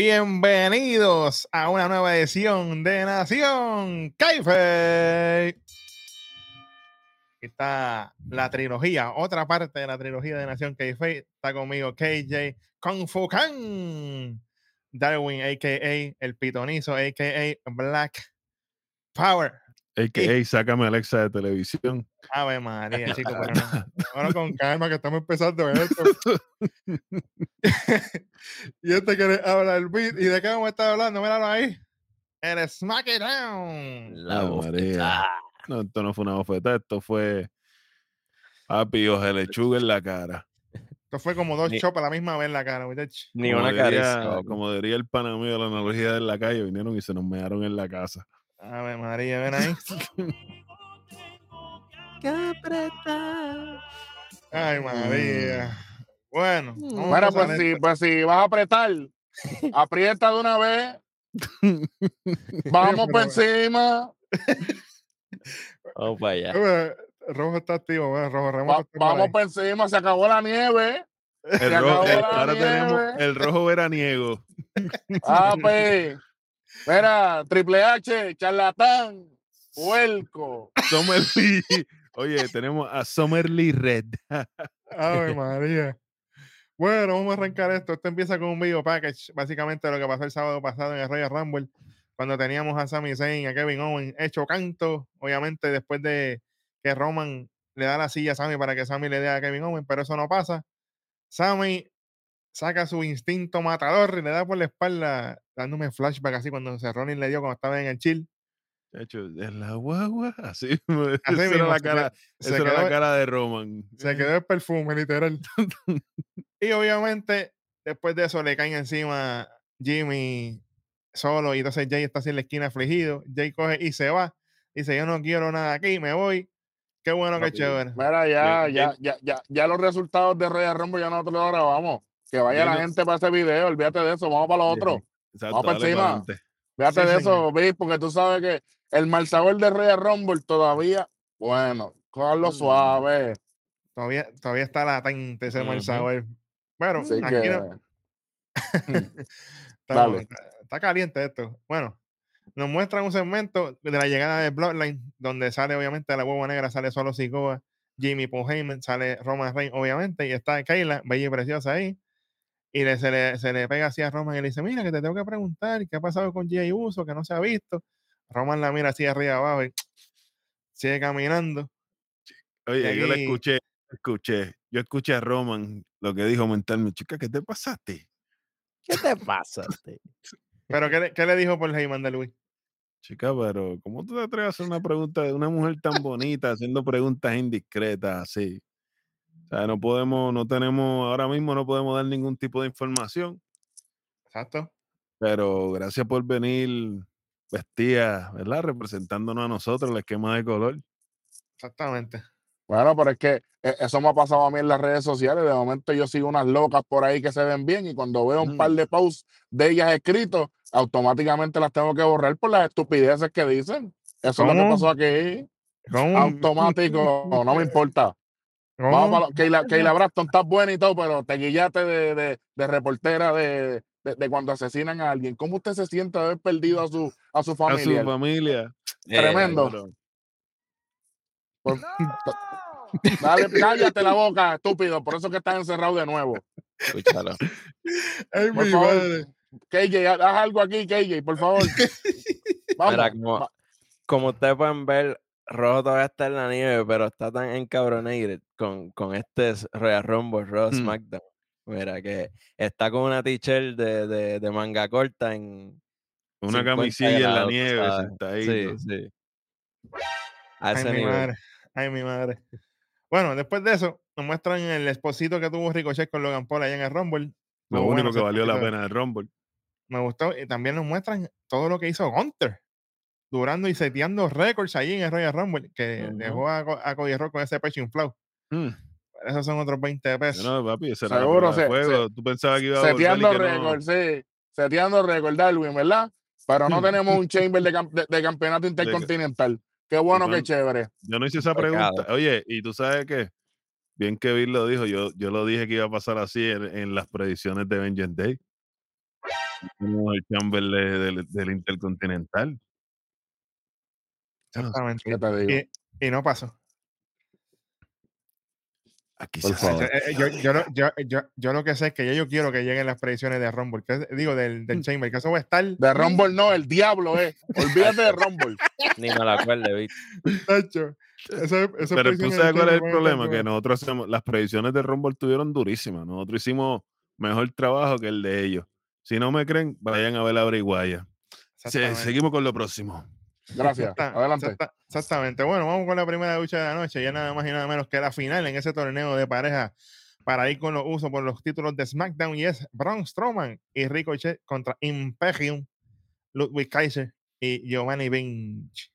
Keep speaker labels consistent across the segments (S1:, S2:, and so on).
S1: Bienvenidos a una nueva edición de Nación Kaife. Está la trilogía, otra parte de la trilogía de Nación Kaife. Está conmigo KJ Kung Fu Kang, Darwin, a.k.a. El Pitonizo, a.k.a. Black Power.
S2: A.k.a. sácame Alexa de televisión.
S1: Ave María, chicos, pero no. Ahora con calma que estamos empezando esto. y este que habla el beat. ¿Y de qué vamos a estar hablando? Míralo ahí. El SmackDown.
S2: La María. No, esto no fue una bofetada, esto fue papi, oje lechuga en la cara.
S1: Esto fue como dos chopas a la misma vez en la cara, muchachos.
S3: Ni una caricia.
S2: Como diría el pana mío de la analogía de la calle, vinieron y se nos mearon en la casa.
S1: Ave María, ven ahí. Ay, María. Bueno. a
S4: Bueno, pues si, pues si vas a apretar, aprieta de una vez. Vamos por encima.
S3: Vamos para allá.
S1: Rojo está activo, bueno, Rojo Ramos
S4: va- vamos por encima. Se acabó la nieve.
S2: El
S4: Se
S2: rojo,
S4: acabó
S2: el-
S4: la
S2: ahora tenemos el rojo veraniego.
S4: Ah, pues. Mira, Triple H, charlatán, puerco.
S2: Summer Lee. Oye, tenemos a Summer Lee Red.
S1: Ave María. Bueno, vamos a arrancar esto. Esto empieza con un video package. Básicamente lo que pasó el sábado pasado en el Royal Rumble, cuando teníamos a Sami Zayn, a Kevin Owens, hecho canto, obviamente después de que Roman le da la silla a Sami para que Sami le dé a Kevin Owens, pero eso no pasa. Sami saca su instinto matador y le da por la espalda, dándome flashback así cuando se Ronin le dio cuando estaba en el chill.
S2: De hecho, en la guagua. Así, esa
S1: Así
S2: era
S1: mismo,
S2: la
S1: se
S2: cara,
S1: se
S2: esa era
S1: quedó-
S2: la cara de Roman.
S1: Se quedó el perfume, literal. y obviamente, después de eso, le caen encima Jimmy solo. Y entonces Jay está así en la esquina afligido. Jay coge y se va. Dice: Yo no quiero nada aquí, me voy. Qué bueno, qué
S2: Rápido.
S1: chévere.
S4: Mira, ya, ya, ya, ya, ya los resultados de Royal Rumble ya nosotros lo grabamos. Que vaya la
S2: Bueno.
S4: gente para ese video, olvídate de eso, vamos para lo otro.
S2: Exacto,
S4: Vamos para encima.
S1: Sí,
S4: de
S1: señor.
S4: eso, Vic, porque tú sabes que el mal sabor de Royal Rumble todavía, bueno, cogerlo
S2: Mm.
S4: suave.
S1: Todavía, todavía está latente ese mal
S3: Ujú.
S1: sabor. Pero
S4: Así
S1: aquí
S4: que,
S1: no- está,
S4: Dale.
S1: está- está caliente esto. Bueno, nos muestran un segmento de la llegada de Bloodline, donde sale obviamente la huevo negra, sale solo Sikoa, Jimmy Paul Heyman, sale Roman Reigns, obviamente, y está Kayla, bella y preciosa ahí. Y le, se, le, se le pega así a Roman y le dice: Mira, que te tengo que preguntar qué ha pasado con Jay Uso, que no se ha visto. Roman la mira así arriba abajo y sigue caminando.
S2: Oye, yo le escuché, escuché, yo escuché a Roman lo que dijo mentalmente, chica, ¿qué te pasaste?
S3: ¿Qué te pasa? este?
S1: Pero, ¿qué le, qué le dijo por Heyman de Luis?
S2: Chica, pero ¿cómo tú te atreves a hacer una pregunta de una mujer tan bonita haciendo preguntas indiscretas así? O sea, no podemos, no tenemos, ahora mismo no podemos dar ningún tipo de información,
S1: Exacto.
S2: pero gracias por venir vestida, ¿verdad? Representándonos a nosotros el esquema de color.
S1: Exactamente.
S4: Bueno, pero es que eh, eso me ha pasado a mí en las redes sociales. De momento yo sigo unas locas por ahí que se ven bien y cuando veo un par
S2: Mm.
S4: de posts de ellas escritos, automáticamente las tengo que borrar por las estupideces que dicen. Eso es lo que pasó aquí.
S1: ¿Cómo?
S4: Automático, no me importa.
S1: ¿Cómo?
S4: Vamos para lo- Keila, Keila Braston está buena y todo, pero te guillaste de, de, de reportera de, de, de cuando asesinan a alguien. ¿Cómo usted se siente de haber perdido a su, a su
S2: A
S4: familia?
S2: su familia.
S4: Tremendo.
S2: Pero,
S4: Por- Dale, cállate la boca, estúpido. Por eso que estás encerrado de nuevo.
S3: Escúchalo.
S1: Ay,
S4: Por
S1: mi
S4: favor.
S1: madre.
S4: KJ, haz algo aquí, KJ, por favor. Vamos.
S3: Mira, como, como ustedes pueden ver, Rojo todavía está en la nieve, pero está tan encabronated con, con este Royal Rumble, Raw
S2: Mm.
S3: SmackDown. Mira, que está con una t-shirt de, de, de manga corta en
S2: una
S3: 50
S2: camisilla en la nieve.
S3: Sí, sí. A
S1: Ay, mi madre. Ay, mi madre. Bueno, después de eso, nos muestran el esposito que tuvo Ricochet con Logan Paul allá en el Rumble.
S2: Lo
S1: bueno
S2: único que valió la pena del Rumble.
S1: Me gustó. Y también nos muestran todo lo que hizo Gunter. Durando y seteando récords allí en el Royal Rumble. Que dejó a, a Cody Rhodes con ese pecho inflado.
S2: Mm.
S1: Esos son otros 20 pesos.
S2: No, papi, ese era la
S4: Seguro, se-.
S2: Tú pensabas que iba a
S4: Seteando
S2: que no.
S4: sí. Seteando récord, Darwin, ¿verdad? Pero no tenemos un chamber de, cam- de- de campeonato intercontinental. Qué bueno, qué chévere.
S2: Yo no hice esa
S3: Pecado.
S2: pregunta. Oye, y tú sabes qué? Bien que Bill lo dijo, yo, yo lo dije que iba a pasar así en, en las predicciones de Vengeance Day. Como el chamber de- del, del Intercontinental. Sé,
S1: Exactamente.
S4: ¿Qué te digo?
S1: Y, y no pasó.
S2: Aquí
S4: Por
S1: Ah,
S4: favor.
S1: Yo, eh, yo, yo, lo- yo, yo, yo lo que sé es que yo quiero que lleguen las predicciones de Rumble, que es- digo, del,
S2: Mm.
S1: del Chamber, que eso va a estar.
S4: De Rumble no, el diablo es. Olvídate de Rumble.
S3: Ni me lo acuerdo, ¿viste?
S1: Esas
S2: Pero tú sabes cuál es el problema, que nosotros hacemos, las predicciones de Rumble estuvieron durísimas. Nosotros hicimos mejor trabajo que el de ellos. Si no me creen, vayan a ver la briguaya. Se- seguimos con lo próximo.
S4: Gracias. Adelante.
S1: exacta- exactamente. Bueno, vamos con la primera lucha de la noche. Ya nada más y nada menos que la final en ese torneo de pareja para ir con los usos por los títulos de SmackDown y es Braun Strowman y Ricochet contra Imperium, Ludwig Kaiser y Giovanni Vinci.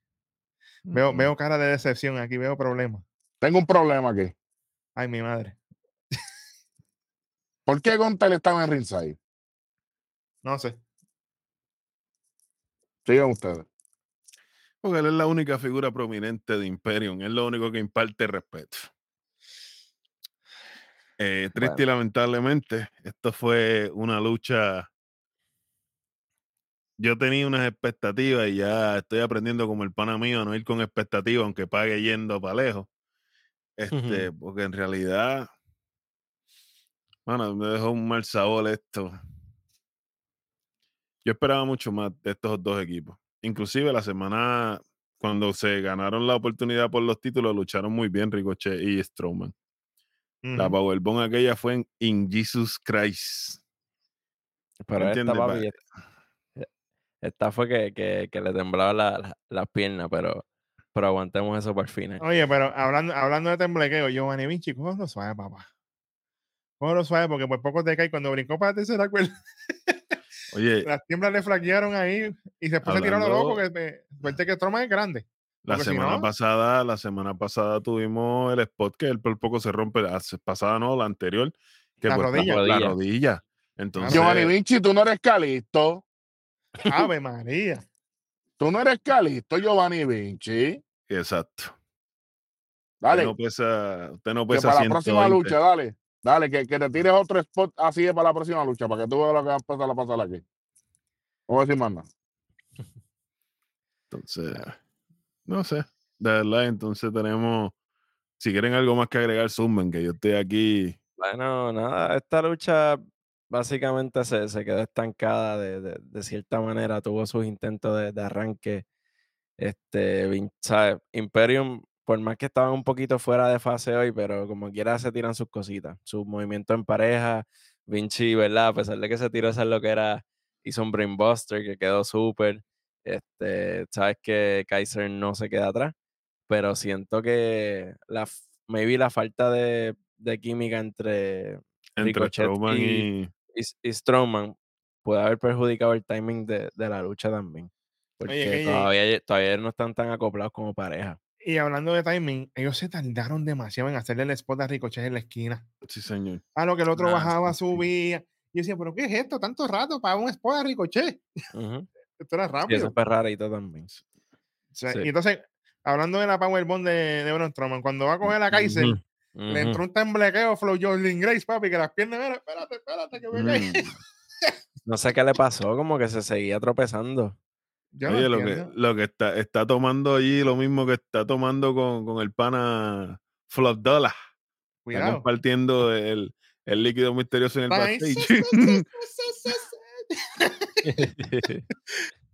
S1: Veo,
S2: Mm.
S1: veo cara de decepción aquí, veo problemas.
S4: Tengo un problema aquí.
S1: Ay, mi madre.
S4: ¿Por qué Gontel estaba en ringside?
S1: No sé.
S4: Sigan ustedes.
S2: Porque él es la única figura prominente de Imperium. Es lo único que imparte respeto. Eh, triste y lamentablemente, esto fue una lucha. Yo tenía unas expectativas y ya estoy aprendiendo como el pana mío a no ir con expectativas, aunque pague yendo para lejos. Este, porque en realidad, bueno, me dejó un mal sabor esto. Yo esperaba mucho más de estos dos equipos. Inclusive la semana cuando se ganaron la oportunidad por los títulos, lucharon muy bien Ricochet y Strowman. La. Powerbomb aquella fue en In Jesus Christ.
S3: Pero esta, papi, e- esta fue que, que, que le temblaban la- la- las piernas, pero, pero aguantemos eso para el final.
S1: Oye, pero hablando, hablando de temblequeo, Giovanni Vinci, cógelo suave, papá. Cógelo suave, porque por poco te cae cuando brincó para la tercera cuerda.
S2: Oye,
S1: Las tiemblas le flaquearon ahí y después se tiró a loco, que me- suerte que es grande.
S2: la
S1: porque si
S2: semana
S1: no-
S2: pasada, la semana pasada tuvimos el spot que él por poco se rompe, la pasada no, la anterior, que
S1: La rodilla.
S2: La,
S3: Rodilla.
S2: rodilla. Entonces,
S4: Giovanni Vinci, tú no eres Calisto.
S1: Ave María.
S4: Tú no eres Calisto, Giovanni Vinci.
S2: exacto.
S4: Dale.
S2: Usted no pesa, usted no
S4: que
S2: pesa
S4: para la próxima
S2: 120.
S4: lucha, dale. Dale, que, que te tires otro spot así de para la próxima lucha, para que tú veas lo que va a pasar a pasar aquí. Vamos a decir más nada.
S2: Entonces, no sé. De verdad, entonces tenemos. Si quieren algo más que agregar, sumen, que yo estoy aquí.
S3: Bueno, nada, esta lucha básicamente se, se quedó estancada de, de- de cierta manera, tuvo sus intentos de, de arranque. Este. Imperium, por más que estaban un poquito fuera de fase hoy, pero como quiera se tiran sus cositas, sus movimientos en pareja. Vinci, ¿verdad? A pesar de que se tiró esa lo que era, hizo un brainbuster que quedó súper. Este, sabes que Kaiser no se queda atrás, pero siento que la, maybe la falta de, de química entre
S2: Entre Strowman
S3: y-
S2: y.
S3: y, y Strowman puede haber perjudicado el timing de, de la lucha también. Porque todavía, todavía no están tan acoplados como pareja.
S1: Y hablando de timing, ellos se tardaron demasiado en hacerle el spot a Ricochet en la esquina.
S2: Sí, señor.
S1: A lo que el otro bajaba,
S2: sí,
S1: subía. Y yo decía, ¿pero qué es esto? Tanto rato para un spot a Ricochet.
S3: Ujú.
S1: Esto era
S3: Y
S1: rápido.
S3: eso fue rarito también.
S1: O sea,
S3: sí.
S1: Y entonces, hablando de la Powerbomb de, de Braun Strowman, cuando va a coger a Kaiser, le entró un temblequeo Flow Jordan Grace, papi, que las piernas, mira, espérate, espérate, que me cae.
S2: Mm.
S3: No sé qué le pasó, como que se seguía tropezando.
S2: Oye, lo que, lo que está, está tomando allí, lo mismo que está tomando con, con el pana Flop Dollar. Está
S1: Cuidado.
S2: compartiendo el, el líquido misterioso en el backstage.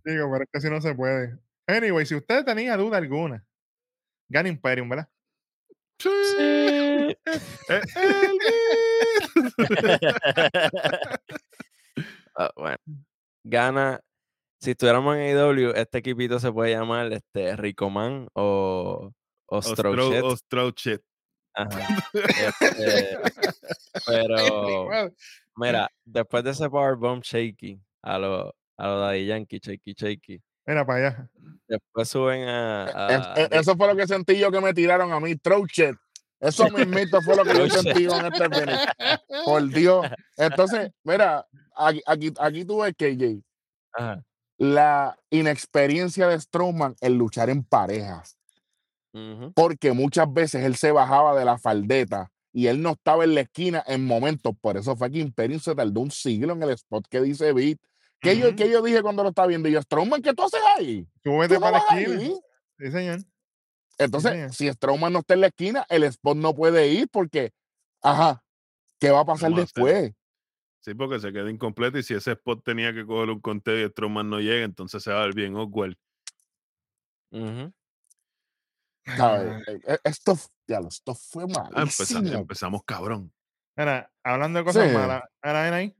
S1: Digo, pero es que así no se puede. Anyway, si usted tenía duda alguna, gana Imperium, ¿verdad?
S2: Sí. Eh, Elvis.
S3: Ah, bueno, gana. Si estuviéramos en AEW, este equipito se puede llamar este Ricoman o Ostrochet. Ajá. Este, pero mira, después de ese Powerbomb shaky a lo, a lo Daddy Yankee, shaky, shaky,
S1: Mira para allá.
S3: después suben a,
S4: es- eso fue lo que sentí yo que me tiraron a mí, Trouchet. Eso mismito fue lo que yo sentí con este finish. Por Dios. Entonces, mira, aquí, aquí, aquí tú ves, KJ,
S3: Ajá.
S4: La inexperiencia de Strowman en luchar en parejas. Porque muchas veces él se bajaba de la faldeta y él no estaba en la esquina en momentos. Por eso fue que Imperium se tardó un siglo en el spot que dice Beat, ¿Qué, yo, qué yo dije cuando lo estaba viendo? Y yo, Strowman, ¿qué tú haces ahí?
S1: Tú
S4: ¿Tú
S1: vete
S4: no
S1: para la esquina.
S4: ahí?
S1: Sí, señor.
S4: Entonces,
S1: señor.
S4: si Strowman no está en la esquina, el spot no puede ir porque, ajá, ¿qué va a pasar después?
S2: Sí, porque se queda incompleto y si ese spot tenía que coger un conteo y Strowman no llega, entonces se va a ver bien awkward.
S3: Ujú.
S4: ¿sabes? Eh, eh, Esto, ya, esto fue
S2: Ah,
S4: malísimo.
S2: empezamos cabrón.
S1: Mira, hablando de cosas
S4: Sí.
S1: malas, ahora ven ahí.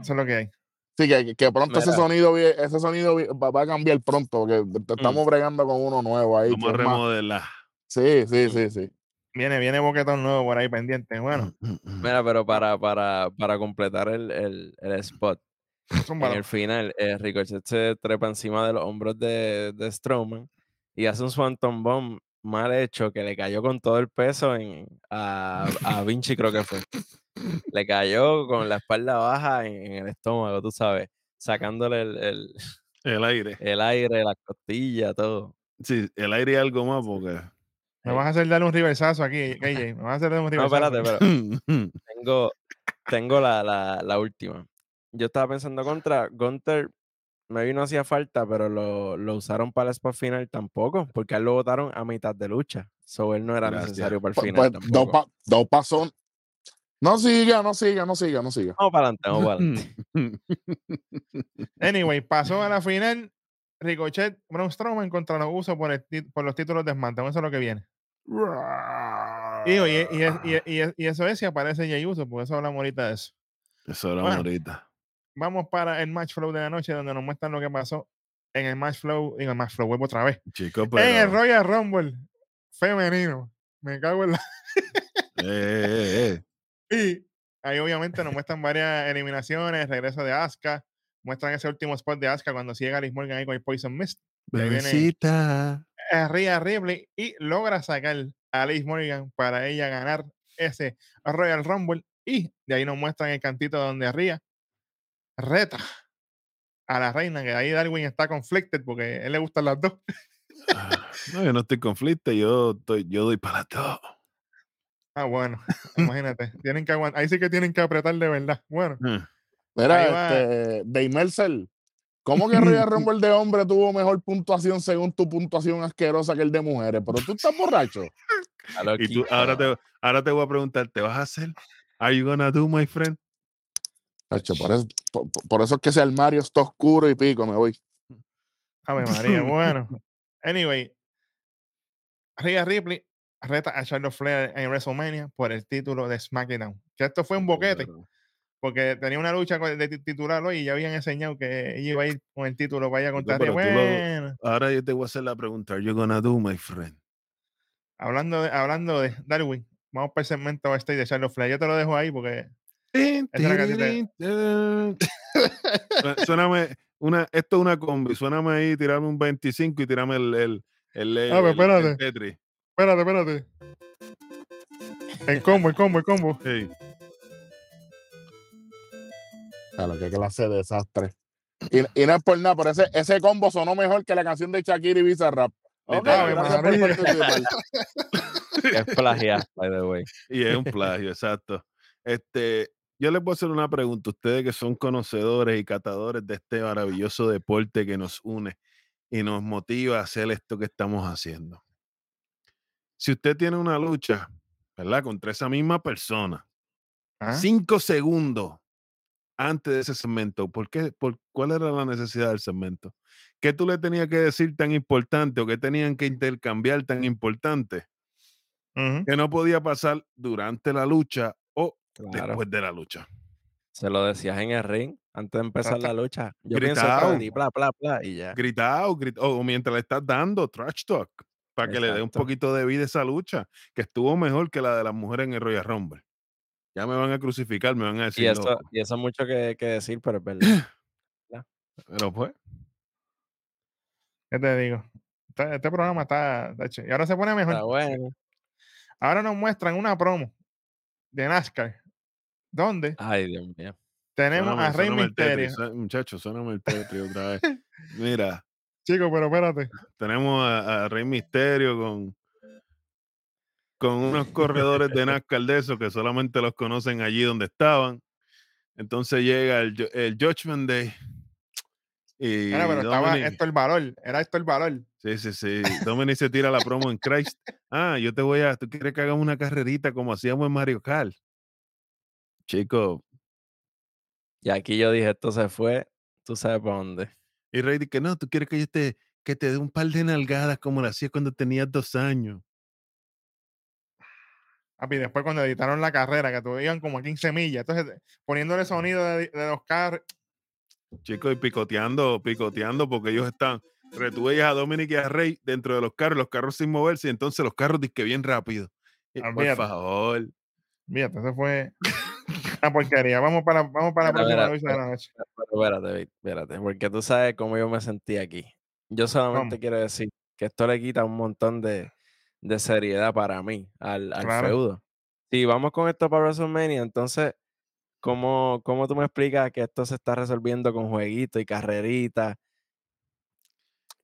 S1: Eso es lo que hay.
S4: Sí, que, que pronto ese
S3: Mira.
S4: sonido, ese sonido va, va a cambiar pronto, porque te- estamos bregando con uno nuevo ahí.
S2: Vamos a
S4: más-
S2: remodelar.
S4: Sí, sí, sí, sí.
S1: Viene, viene boquetón nuevo por ahí pendiente. Bueno,
S2: Mm, mm, mm.
S3: Mira, pero para, para, para completar el, el, el spot, en el final, eh, Ricochet se trepa encima de los hombros de, de Strowman y hace un Swanton Bomb mal hecho que le cayó con todo el peso en, a, a Vinci, creo que fue. Le cayó con la espalda baja en, en el estómago, tú sabes, sacándole el, el,
S2: El aire.
S3: el aire, las costillas, todo.
S2: Sí, el aire y algo más porque.
S1: Me vas a hacer darle un reversazo aquí, KJ. Me vas a hacer darle un
S3: No,
S1: reversazo.
S3: espérate, pero tengo, tengo la, la, la última. Yo estaba pensando contra Gunter, maybe no hacía falta, pero lo, lo usaron para el spot final tampoco, porque a él lo votaron a mitad de lucha. So él no era
S2: Gracias.
S3: necesario para el
S4: Pues,
S3: final
S4: pues, dos,
S3: tampoco.
S4: pa- dos pasos. No siga, no siga, no siga, no siga.
S3: Vamos para adelante, vamos para adelante.
S1: Anyway, pasó a la final. Ricochet, Braun Strowman contra los usos por, por los títulos de SmackDown. Eso es lo que viene. Y, eso es si aparece Jay Uso, por eso hablamos ahorita de eso.
S2: Eso era
S1: Bueno.
S2: ahorita.
S1: Vamos para el match flow de la noche, donde nos muestran lo que pasó en el match flow, en el match flow, vuelvo otra vez.
S2: Chicos,
S1: En el. Royal Rumble femenino. Me cago en la.
S2: eh, eh, eh.
S1: Y ahí obviamente nos muestran varias eliminaciones, regreso de Asuka, muestran ese último spot de Asuka cuando sigue Alice Morgan ahí con el Poison Mist.
S2: Bebecita.
S1: A Rhea Ripley y logra sacar a Alice Morgan para ella ganar ese Royal Rumble. Y de ahí nos muestran el cantito donde Rhea reta a la reina, que ahí Darwin está conflicted porque a él le gustan las dos.
S2: Ah, No, yo no estoy conflicto, yo, estoy, yo doy para todo.
S1: Ah, bueno, imagínate, tienen que aguantar, ahí sí que tienen que apretar de verdad. Bueno,
S2: Mm.
S4: Mira, este, Dave Mercer, ¿cómo que Royal Rumble de hombre tuvo mejor puntuación según tu puntuación asquerosa que el de mujeres? Pero tú estás borracho.
S3: A
S2: Y tú, ahora te, ahora te voy a preguntar, ¿te vas a hacer? Are you gonna do, my friend?
S4: Tacho, por, eso, por, por eso es que ese armario está oscuro y pico, me voy.
S1: Ave María, bueno. Anyway, Rhea Ripley reta a Charlotte Flair en WrestleMania por el título de SmackDown. Que esto fue un boquete, porque tenía una lucha de ti- titular hoy y ya habían enseñado que ella iba a ir con el título Rhea.
S2: pero tú lo-
S1: Bueno,
S2: Ahora yo te voy a hacer la pregunta, ¿Are you gonna do, my friend?
S1: hablando de, hablando de Darwin, vamos para el segmento este de Charlotte Flair. Yo te lo dejo ahí porque
S2: Suéname, una, esto es una combi, suéname ahí, tirame un 25 y tirame el, el, el, el,
S1: Ah, pero
S2: el-
S1: espérate. Espérate, espérate. El combo, el combo, el combo.
S2: Sí.
S4: Claro, qué clase de desastre. Y, y no es por nada, pero ese, ese combo sonó mejor que la canción de Shakira y Bizarrap. Ok,
S2: Literal.
S4: gracias por
S1: María.
S4: participar.
S3: Es plagiar, by the way.
S2: Y es un plagio, exacto. Este, yo les voy a hacer una pregunta, ustedes que son conocedores y catadores de este maravilloso deporte que nos une y nos motiva a hacer esto que estamos haciendo. Si usted tiene una lucha, ¿verdad? Contra esa misma persona,
S1: Ah,
S2: cinco segundos antes de ese segmento, ¿por qué? ¿Por cuál era la necesidad del segmento? ¿Qué tú le tenías que decir tan importante o qué tenían que intercambiar tan importante que no podía pasar durante la lucha o
S3: Claro.
S2: después de la lucha?
S3: Se lo decías en el ring antes de empezar la lucha. Yo pienso de ti, bla, bla, bla, y ya.
S2: Gritado, grit- o mientras le estás dando trash talk para que le dé un poquito de vida a esa lucha, que estuvo mejor que la de las mujeres en el Royal Rumble. Ya me van a crucificar, me van a decir
S3: Y eso,
S2: loco.
S3: y eso es mucho que, que decir, pero es verdad.
S2: Pero pues,
S1: ¿Qué te digo? Este, este programa está, Y ahora se pone mejor.
S3: Está bueno.
S1: Ahora nos muestran una promo de NASCAR. Donde
S3: Ay, Dios mío.
S1: tenemos a Rey
S2: sué- muchachos, suéname el Tetris otra vez. Mira,
S1: Chicos, pero espérate.
S2: tenemos a, a Rey Misterio con, con unos corredores de NASCAR de esos que solamente los conocen allí donde estaban. Entonces llega el, el Judgment Day. Y
S1: Era, pero estaba
S2: Dominic-
S1: esto el valor. Era esto el valor.
S2: Sí, sí, sí. Dominic se tira la promo en Christ. Ah, yo te voy a. ¿Tú quieres que hagamos una carrerita como hacíamos en Mario Kart? Chico.
S3: Y aquí yo dije, esto se fue, tú sabes para dónde.
S2: Y Rey dice que no, tú quieres que yo te, que te dé un par de nalgadas como lo hacía cuando tenías dos años.
S1: Papi, después cuando editaron la carrera, que tuvieron como 15 millas, entonces poniéndole sonido de, de los carros.
S2: Chicos, y picoteando, picoteando, porque ellos están. Pero tú veías a Dominic y a Rey dentro de los carros, los carros sin moverse, y entonces los carros que bien rápido. Por favor.
S1: Fíjate, eso fue una porquería. Vamos para, vamos para la
S3: Mira,
S1: próxima
S3: mira,
S1: de la noche.
S3: Pero espérate, espérate, porque tú sabes cómo yo me sentí aquí. Yo solamente
S1: ¿Cómo?
S3: quiero decir que esto le quita un montón de, de seriedad para mí al, al
S1: Claro.
S3: feudo. Si vamos con esto para WrestleMania, entonces, ¿cómo, ¿cómo tú me explicas que esto se está resolviendo con jueguitos y carreritas?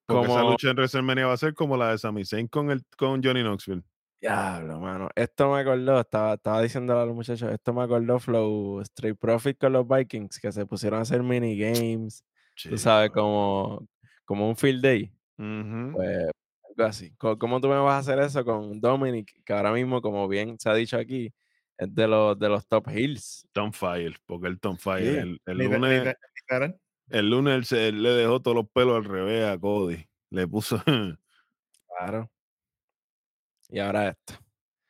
S2: Porque esa
S3: Como,
S2: lucha en WrestleMania va a ser como la de Sami Zayn con, el, con Johnny Knoxville.
S3: diablo, mano. Esto me acordó, estaba, estaba diciéndole a los muchachos, esto me acordó Flow Street Profit con los Vikings, que se pusieron a hacer minigames, tú sabes,
S2: Chico.
S3: como, como un field day. Pues algo así. ¿Cómo tú me vas a hacer eso con Dominic, que ahora mismo, como bien se ha dicho aquí, es de los, de los top hills?
S2: Tom Fire, porque el Tom Fire.
S3: Sí,
S2: El, el lunes, el lunes él, se- él le dejó todos los pelos al revés a Cody. Le puso.
S3: Claro. Y ahora esto.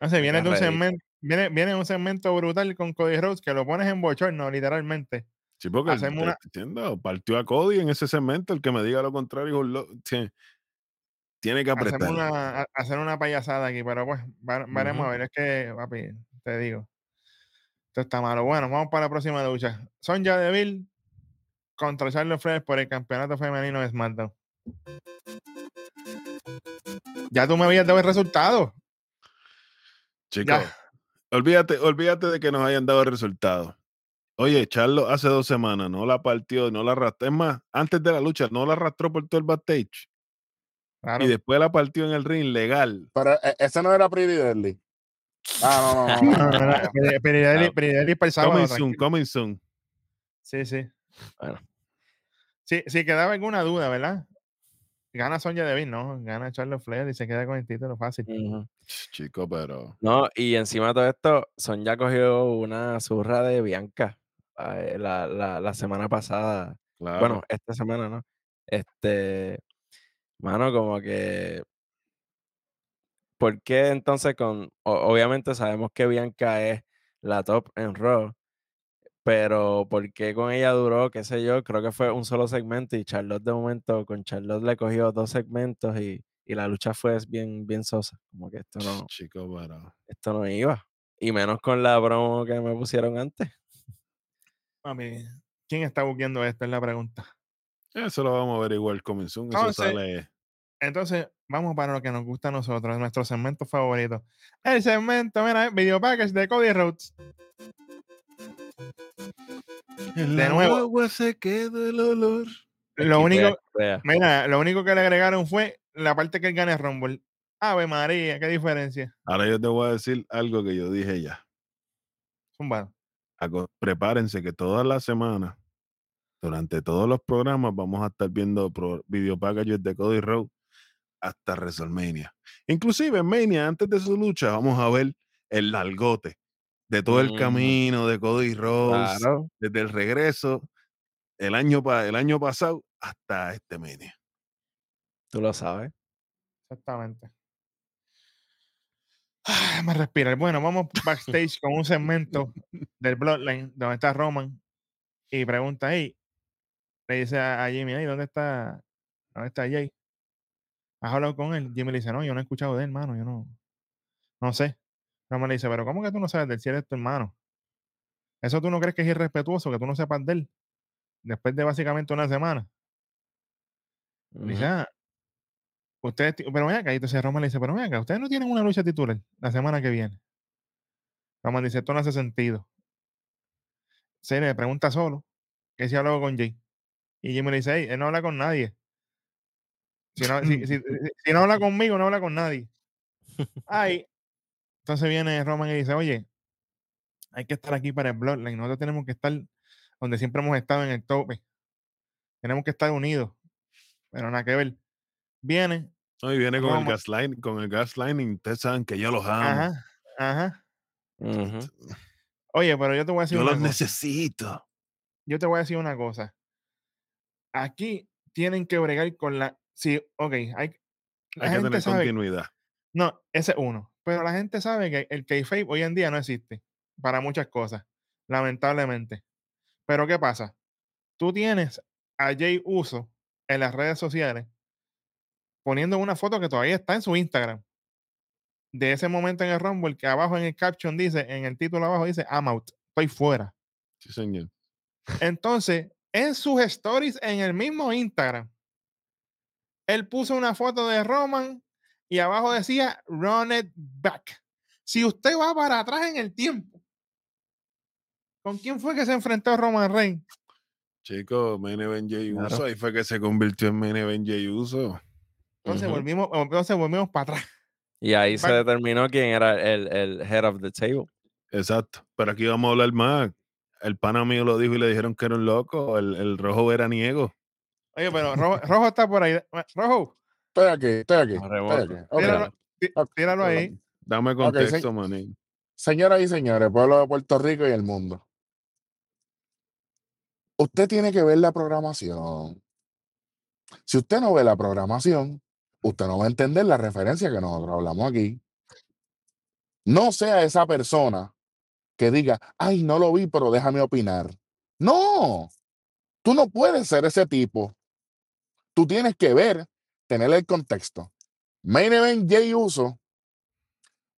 S1: No sé, viene de un segmento, viene, viene un segmento brutal con Cody Rhodes que lo pones en bochorno, literalmente.
S2: Sí, porque te
S1: una-
S2: estoy diciendo, partió a Cody en ese segmento. El que me diga lo contrario, lo- tiene que apretar.
S1: Hacemos una, a- hacer una payasada aquí, pero pues veremos a ver. Es que, papi, te digo. Esto está malo. Bueno, vamos para la próxima lucha. Sonja Deville contra Charlotte Flair por el campeonato femenino de SmackDown. Ya tú me habías dado el resultado.
S2: Chicos, olvídate, olvídate de que nos hayan dado el resultado. Oye, Charlo hace dos semanas no la partió, no la arrastró. Es más, antes de la lucha, no la arrastró por todo el backstage.
S1: Claro.
S2: Y después la partió en el ring legal.
S4: Pero eh, ese no era Pretty Deadly. Ah, no, no, no.
S1: No,
S4: no,
S1: no, Peridelli-
S3: Claro.
S1: Peridelli para el sábado.
S2: Coming soon, coming soon.
S1: Sí, sí.
S3: Bueno.
S1: Sí, si quedaba alguna duda, ¿verdad? Gana Sonja Deville, no. Gana Charlotte Flair y se queda con el título fácil.
S2: Chico, pero.
S3: No, y encima de todo esto, Son ya cogió una zurra de Bianca eh, la, la, la semana pasada.
S2: Claro.
S3: Bueno, esta semana, ¿no? Este, mano, como que, ¿por qué entonces con, o- obviamente sabemos que Bianca es la top en Raw, pero ¿por qué con ella duró, qué sé yo, creo que fue un solo segmento y Charlotte de momento, con Charlotte le cogió dos segmentos y, y la lucha fue bien, bien sosa, como que esto no,
S2: Chico, pero.
S3: esto no iba, y menos con la promo que me pusieron antes.
S1: Mami, ¿quién está buqueando esto? Es la pregunta.
S2: Eso lo vamos a ver igual coming soon. Eso sale.
S1: Entonces, vamos para lo que nos gusta a nosotros, nuestro segmento favorito. El segmento, mira, video package de Cody Rhodes. De nuevo.
S2: guagua se quedó el olor.
S1: Lo
S3: Aquí,
S1: único,
S3: vea, vea.
S1: mira, lo único que le agregaron fue la parte que él gane Rumble. Ave María, qué diferencia.
S2: Ahora yo te voy a decir algo que yo dije ya.
S1: Zumbado.
S2: Prepárense que todas las semanas, durante todos los programas, vamos a estar viendo video packages de Cody Rhodes hasta WrestleMania. Inclusive en Mania, antes de su lucha, vamos a ver el largote de todo el
S3: Ujú.
S2: camino de Cody Rhodes,
S3: Claro,
S2: desde el regreso el año, pa- el año pasado hasta este Mania.
S3: tú lo sabes.
S1: Exactamente. Ah, me respirar. Bueno, vamos backstage con un segmento del Bloodline donde está Roman y pregunta ahí. Le dice a, Jimmy, "Ey, ¿dónde está, dónde está Jay? ¿Has hablado con él? Jimmy le dice, no, yo no he escuchado de él, hermano, yo no, no sé. Roman le dice, pero ¿cómo que tú no sabes del cielo de tu hermano? ¿Eso tú no crees que es irrespetuoso que tú no sepas de él? Después de básicamente una semana. Dice,
S3: Ujú.
S1: ah, ustedes, pero ven acá, y entonces Roman le dice, pero ven acá, ustedes no tienen una lucha titular la semana que viene. Roman dice, esto no hace sentido. Se le pregunta solo que si ha hablado con Jay. Y Jimmy le dice, "Ey, él no habla con nadie. Si no, si, si- si- si no habla conmigo, no habla con nadie. Ay, entonces viene Roman y dice, oye, hay que estar aquí para el Bloodline. Nosotros tenemos que estar donde siempre hemos estado en el tope. Tenemos que estar unidos, pero nada que ver. Viene,
S2: No, y viene con el
S1: Roma.
S2: gaslighting, con el gaslighting. Ustedes saben que yo los amo.
S1: ajá, ajá. Oye, pero yo te voy a decir
S2: Yo
S1: una
S2: los
S1: cosa.
S2: necesito.
S1: yo te voy a decir una cosa. Aquí tienen que bregar con la. Sí, ok. Hay,
S2: Hay que tener
S1: sabe.
S2: continuidad.
S1: No, ese es uno. Pero la gente sabe que el kayfabe hoy en día no existe para muchas cosas, lamentablemente. Pero ¿qué pasa? Tú tienes a Jay Uso en las redes sociales poniendo una foto que todavía está en su Instagram de ese momento en el Rumble que abajo en el caption dice, en el título abajo dice, I'm out, estoy fuera.
S2: Sí, señor.
S1: Entonces, en sus stories en el mismo Instagram, él puso una foto de Roman y abajo decía Run it back. Si usted va para atrás en el tiempo, ¿con quién fue que se enfrentó Roman Reigns?
S2: Event Jay
S3: Claro.
S2: Uso, ahí fue que se convirtió en Main Event Jay Uso.
S1: Entonces volvimos, entonces volvimos para atrás.
S3: Y ahí se determinó quién era el, el head of the table.
S2: Exacto. Pero aquí vamos a hablar más. El pana mío lo dijo y le dijeron que era un loco. El, el rojo veraniego.
S1: Oye, pero Rojo, Rojo está por ahí. Rojo,
S4: Estoy aquí, estoy aquí. Estoy
S1: tíralo, tí-
S4: ok,
S1: tíralo ahí.
S2: Dame contexto, manín.
S4: Señoras y señores, pueblo de Puerto Rico y el mundo. Usted tiene que ver la programación. Si usted no ve la programación, usted no va a entender la referencia que nosotros hablamos aquí. No sea esa persona que diga, ay, no lo vi, pero déjame opinar. No, tú no puedes ser ese tipo. Tú tienes que ver, tener el contexto. Main Event Jay Uso,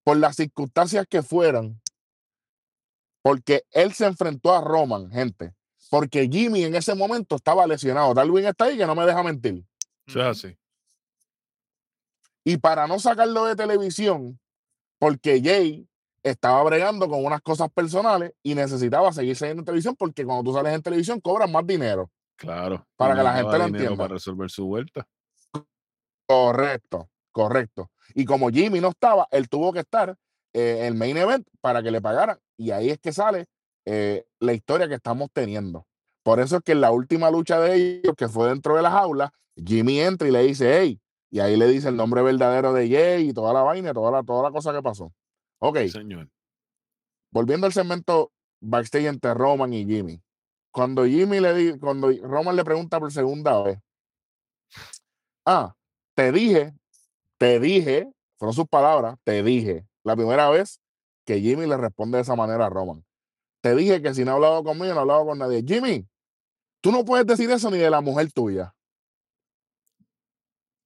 S4: por las circunstancias que fueran, porque él se enfrentó a Roman, gente. Porque Jimmy en ese momento estaba lesionado. Darwin está ahí que no me deja mentir.
S2: Es así.
S4: Y para no sacarlo de televisión, porque Jay estaba bregando con unas cosas personales y necesitaba seguir saliendo en televisión porque cuando tú sales en televisión cobras más dinero.
S2: Claro.
S4: Para que la gente lo entienda.
S2: Para resolver su vuelta.
S4: Correcto, correcto. Y como Jimmy no estaba, él tuvo que estar eh, en el main event para que le pagaran. Y ahí es que sale eh, la historia que estamos teniendo. Por eso es que en la última lucha de ellos, que fue dentro de la jaula, Jimmy entra y le dice, hey, y ahí le dice el nombre verdadero de Jay y toda la vaina, toda la, toda la cosa que pasó. Ok,
S2: señor.
S4: volviendo al segmento backstage entre Roman y Jimmy. Cuando Jimmy le di, cuando Roman le pregunta por segunda vez, ah, te dije, te dije, fueron sus palabras, te dije, la primera vez que Jimmy le responde de esa manera a Roman. Te dije que si no ha hablado conmigo, no ha hablado con nadie. Jimmy, tú no puedes decir eso ni de la mujer tuya.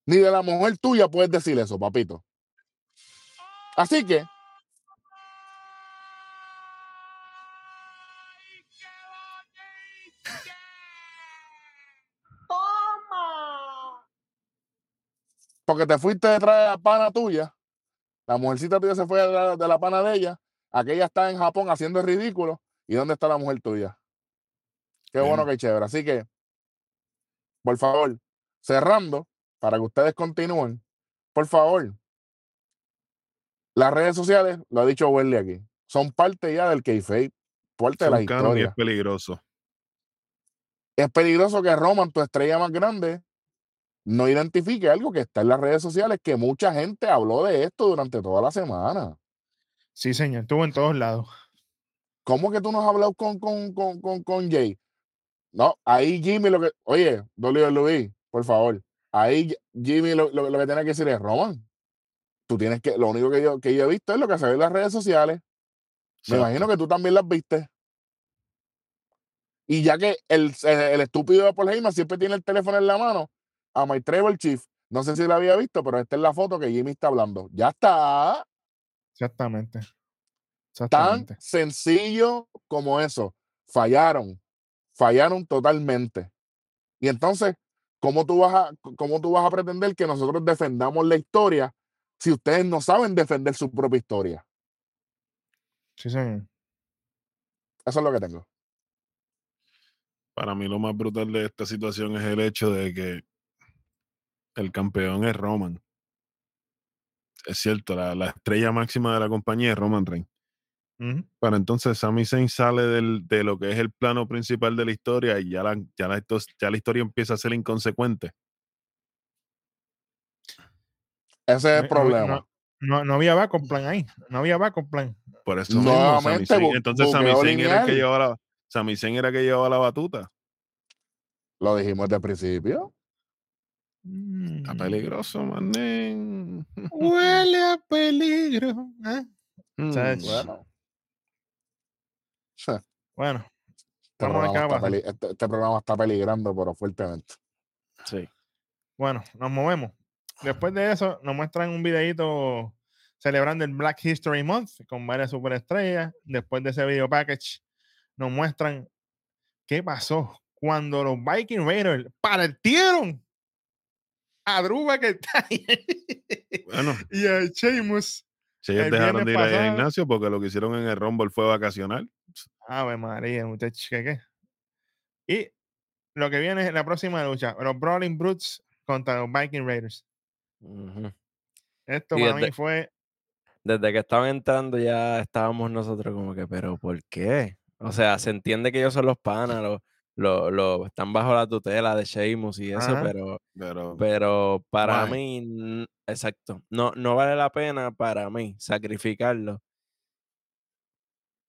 S4: Ni de la mujer tuya puedes decir eso, papito. Así que, porque te fuiste detrás de la pana tuya, la mujercita tuya se fue de la, de la pana de ella, aquella está en Japón haciendo el ridículo, ¿y dónde está la mujer tuya? Qué bueno, que chévere. Así que, por favor, cerrando, para que ustedes continúen, por favor, las redes sociales, lo ha dicho Welly aquí, son parte ya del kayfabe, parte de la
S2: Son canon y
S4: historia.
S2: es peligroso.
S4: es peligroso que Roman, tu estrella más grande, no identifique algo que está en las redes sociales, que mucha gente habló de esto durante toda la semana.
S1: Sí, señor, estuvo en todos lados.
S4: ¿Cómo que tú no has hablado con, con, con, con, con Jay? No, ahí Jimmy lo que. Oye, WWE, por favor. Ahí Jimmy lo, lo- lo que tiene que decir es: Roman, tú tienes que. Lo único que yo, que yo he visto es lo que se ve en las redes sociales. Me imagino que tú también las viste. Y ya que el, el, el estúpido de Paul Heyman siempre tiene el teléfono en la mano, a My Tribal Chief, no sé si lo había visto, pero esta es la foto que Jimmy está hablando. Ya está.
S1: Exactamente.
S4: Tan sencillo como eso. Fallaron. Fallaron totalmente. Y entonces, ¿cómo tú vas a, cómo tú vas a pretender que nosotros defendamos la historia si ustedes no saben defender su propia historia?
S1: Sí, señor.
S4: Eso es lo que tengo.
S2: Para mí lo más brutal de esta situación es el hecho de que el campeón es Roman. Es cierto, la, la estrella máxima de la compañía es Roman Reigns.
S1: Ujú.
S2: Pero entonces Sami Zayn sale del, de lo que es el plano principal de la historia y ya la, ya la, estos- ya la historia empieza a ser inconsecuente.
S4: Ese es el
S1: no-
S4: problema.
S1: No, no, no había backup plan ahí. No había backup plan.
S2: Por eso mismo, Sami Zayn- entonces Sami Zayn era el que llevaba la, Sami Zayn era el que llevaba la batuta.
S4: Lo dijimos desde el principio.
S2: Está
S1: Mm.
S2: peligroso, manen.
S1: Huele a peligro. ¿eh?
S2: Mm.
S4: Bueno. Este
S1: Bueno, ver
S4: programa, este- este programa está peligrando, pero fuertemente.
S3: Sí.
S1: Bueno, nos movemos. Después de eso, nos muestran un videito celebrando el Black History Month con varias superestrellas. Después de ese video package, nos muestran qué pasó cuando los Viking Raiders partieron a Drew McIntyre
S2: Bueno,
S1: y a Sheamus.
S2: si ellos
S1: El
S2: dejaron de ir
S1: pasado-
S2: gimnasio porque lo que hicieron en el Rumble fue vacacional.
S1: Ave María, muchachos, ¿qué qué? Y lo que viene es la próxima lucha, los Brawling Brutes contra los Viking Raiders. Esto
S3: Y
S1: para
S3: desde-
S1: mí fue
S3: Desde que estaban entrando ya estábamos nosotros como que, pero ¿por qué? O sea, se entiende que ellos son los panas, los, los, los- están bajo la tutela de Sheamus y eso, pero,
S2: Pero
S3: pero para mí, exacto, no, no vale la pena para mí sacrificarlo.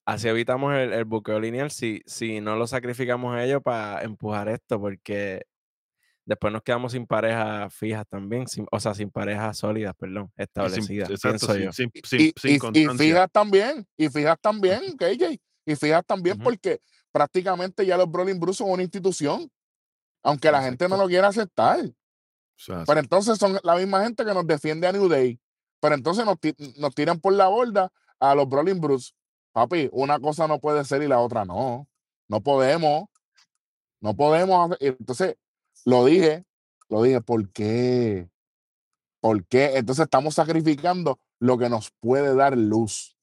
S3: Así evitamos el, el buqueo lineal si, si no lo sacrificamos a ellos para empujar esto, porque después nos quedamos sin parejas fijas también, sin- o sea, sin parejas sólidas, perdón, establecidas,
S2: exacto,
S3: pienso
S2: sin,
S3: yo.
S2: sin- sin-
S4: Y,
S2: sin
S4: y- y
S2: constancia.
S4: fijas también, y fijas también, KJ, y fijas también porque prácticamente ya los Brawling Bruce son una institución, aunque la gente no lo quiera aceptar. Pero entonces son la misma gente que nos defiende a New Day. Pero entonces nos tiran por la borda a los Brawling Bruce. Papi, una cosa no puede ser y la otra no. No podemos. No podemos. hacer- Entonces, lo dije, lo dije, ¿por qué? ¿Por qué? Entonces estamos sacrificando lo que nos puede dar luz.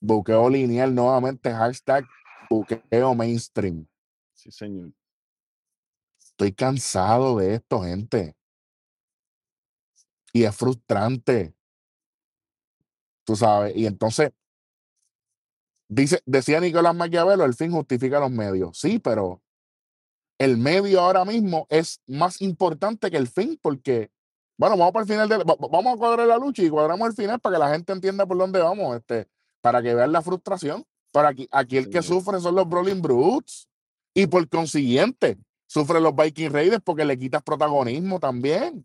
S4: Buqueo lineal nuevamente, hashtag buqueo mainstream.
S2: sí, señor.
S4: Estoy cansado de esto, gente. Y es frustrante. Tú sabes. Y entonces, dice, decía Nicolás Maquiavelo, el fin justifica los medios. Sí, pero el medio ahora mismo es más importante que el fin porque, bueno, vamos para el final de, va- va- vamos a cuadrar la lucha y cuadramos el final para que la gente entienda por dónde vamos, este, para que vean la frustración. Para aquí, aquí el que sufre son los Brawling Brutes y por consiguiente sufren los Viking Raiders porque le quitas protagonismo también.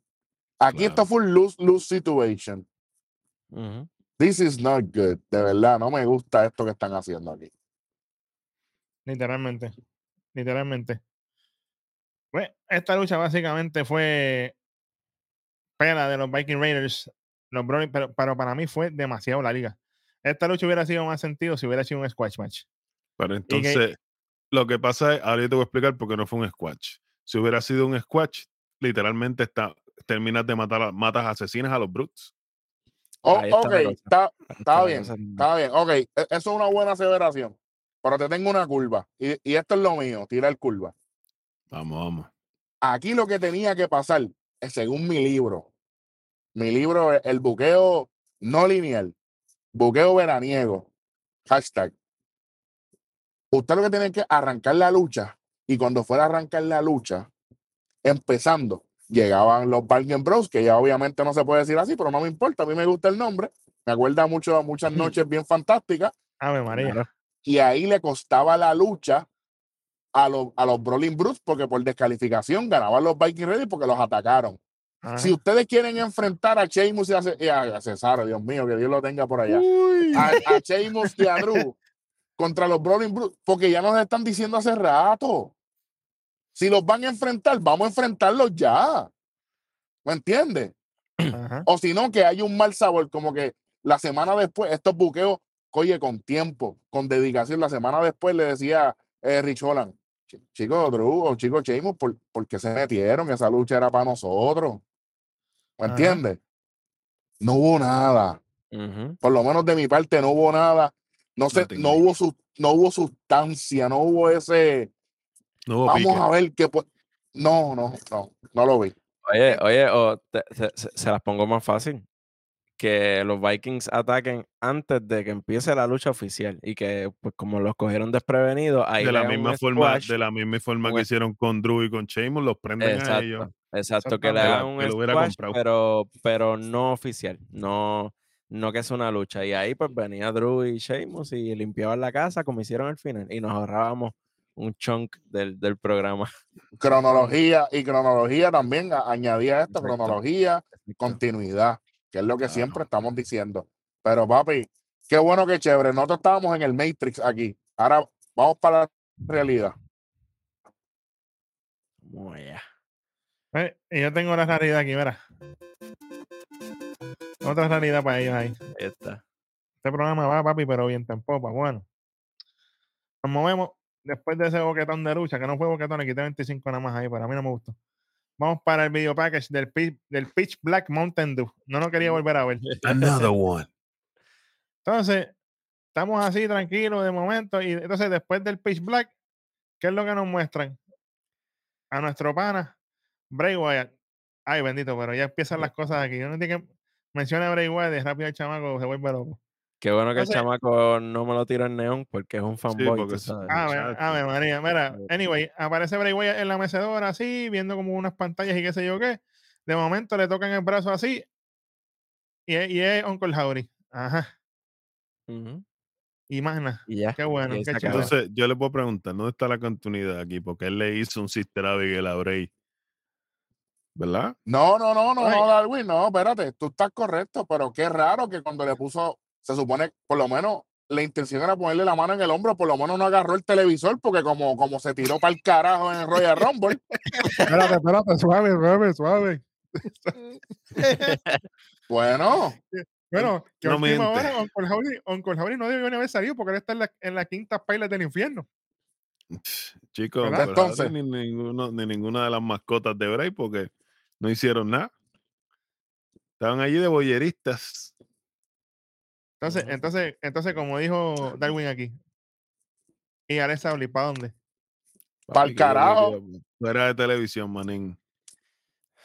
S4: Aquí esto fue un lose, lose situation. This is not good. De verdad, no me gusta esto que están haciendo aquí.
S1: Literalmente. Literalmente. Pues, esta lucha básicamente fue pena de los Viking Raiders. Los pero, pero para mí fue demasiado la liga. Esta lucha hubiera sido más sentido si hubiera sido un squash match.
S2: Pero
S1: que-
S2: entonces, lo que pasa es, ahora yo te voy a explicar por qué no fue un squash. Si hubiera sido un squash, literalmente está, terminas de matar a, matas asesinas a los brutes.
S4: Oh, ok, está, está bien, está bien. Ok, e- eso es una buena aseveración. Pero te tengo una curva. Y, y esto es lo mío, tirar curva.
S2: Vamos, vamos.
S4: Aquí lo que tenía que pasar, es según mi libro, mi libro, es el buqueo no lineal, buqueo veraniego, hashtag. Usted lo que tiene que arrancar la lucha y cuando fuera a arrancar la lucha, empezando, llegaban los Bargain Bros, que ya obviamente no se puede decir así, pero no me importa, a mí me gusta el nombre, me acuerda mucho a muchas noches bien fantásticas,
S1: Ave María.
S4: Y ahí le costaba la lucha a los, a los Brawling Brutes porque por descalificación ganaban los Viking Raiders porque los atacaron.
S1: Ajá.
S4: Si ustedes quieren enfrentar a Sheamus y a, y a- Cesaro, Dios mío, que Dios lo tenga por allá,
S1: Uy.
S4: a, a Sheamus y a Drew contra los Brawling Brutes, porque ya nos están diciendo hace rato. Si los van a enfrentar, vamos a enfrentarlos ya. ¿Me entiendes?
S1: Ajá.
S4: O si no, que hay un mal sabor, como que la semana después, estos buqueos, oye, con tiempo, con dedicación, la semana después le decía eh, Rich Holland, "Ch- chico Drew o chico ¿por, por qué se metieron? Esa lucha era para nosotros. ¿Me
S1: Ajá.
S4: entiendes? No hubo nada. Por lo menos de mi parte no hubo nada. No sé, no hubo, su, no hubo sustancia, no hubo ese.
S2: No hubo
S4: Vamos
S2: pique.
S4: a ver qué. No, no, no, no lo vi.
S3: Oye, oye, o te- se, se- las pongo más fácil. que los Vikings ataquen antes de que empiece la lucha oficial y que pues como los cogieron desprevenidos, ahí
S2: de la misma forma,
S3: squash.
S2: de la misma forma que hicieron con Drew y con Sheamus, los prenden a ellos.
S3: Exacto, que le hagan un
S2: Que lo hubiera
S3: squash,
S2: comprado.
S3: pero, pero no oficial, no, no que es una lucha. Y ahí pues venía Drew y Sheamus y limpiaban la casa como hicieron al final y nos ahorrábamos un chunk del, del programa.
S4: Cronología y cronología también, añadía esto,
S3: Exacto.
S4: cronología,
S3: Exacto.
S4: continuidad, que es lo que
S2: Claro.
S4: siempre estamos diciendo. Pero papi, qué bueno que chévere. Nosotros estábamos en el Matrix aquí. Ahora vamos para la realidad.
S3: Vamos allá.
S1: Eh, Y yo tengo la realidad aquí, mira. Otra realidad para ellos ahí.
S3: Ahí está.
S1: Este programa va, papi, pero bien en popa. Bueno, nos movemos después de ese boquetón de lucha, que no fue boquetón, le quité 25 nada más ahí, pero a mí no me gustó. Vamos para el video package del, del Pitch Black Mountain Dew. No lo quería volver a ver.
S2: Another one.
S1: Entonces, estamos así tranquilos de momento. Y entonces, después del Pitch Black, ¿qué es lo que nos muestran? A nuestro pana, Bray Wyatt. Ay, bendito, pero ya empiezan las cosas aquí. Yo no tiene que menciona a Bray Wyatt y rápido el chamaco se vuelve loco.
S3: Qué bueno que
S1: Entonces-
S3: el chamaco no me lo tiró en neón porque es un fanboy,
S2: porque
S3: tú
S2: es-
S3: sabes.
S1: Ave,
S2: Muchacho.
S1: ave María, mira,
S3: Sí.
S1: anyway, aparece Bray Wyatt en la mecedora así, viendo como unas pantallas y qué sé yo qué. De momento le tocan el brazo así y, es- y es Uncle Howdy. Ajá, y más nada.
S3: Y ya.
S1: Qué bueno, qué.
S2: Entonces, yo le puedo preguntar, ¿dónde está la continuidad aquí? Porque él le hizo un Sister Abigail a Bray. ¿Verdad?
S4: No, no, no, no,
S1: Ay.
S4: no, Darwin, no, espérate, tú estás correcto, pero qué raro que cuando le puso, se supone, por lo menos la intención era ponerle la mano en el hombro, por lo menos no agarró el televisor, porque como, como se tiró para el carajo en el Royal Rumble,
S1: Espérate, espérate, suave, suave, suave.
S4: bueno,
S1: Bueno, que
S2: No
S1: última hora Uncle Howdy, Uncle Howdy no debió ni haber salido porque él está en la, en la quinta paila del infierno.
S2: Chicos,
S4: Entonces-
S2: ni, ninguno, ni ninguna de las mascotas de Bray porque no hicieron nada. Estaban allí de boyeristas.
S1: Entonces, entonces, entonces, como dijo Darwin aquí, y Alexa Bliss, ¿para dónde?
S2: Que yo
S4: carajo.
S2: Fuera de televisión, manín.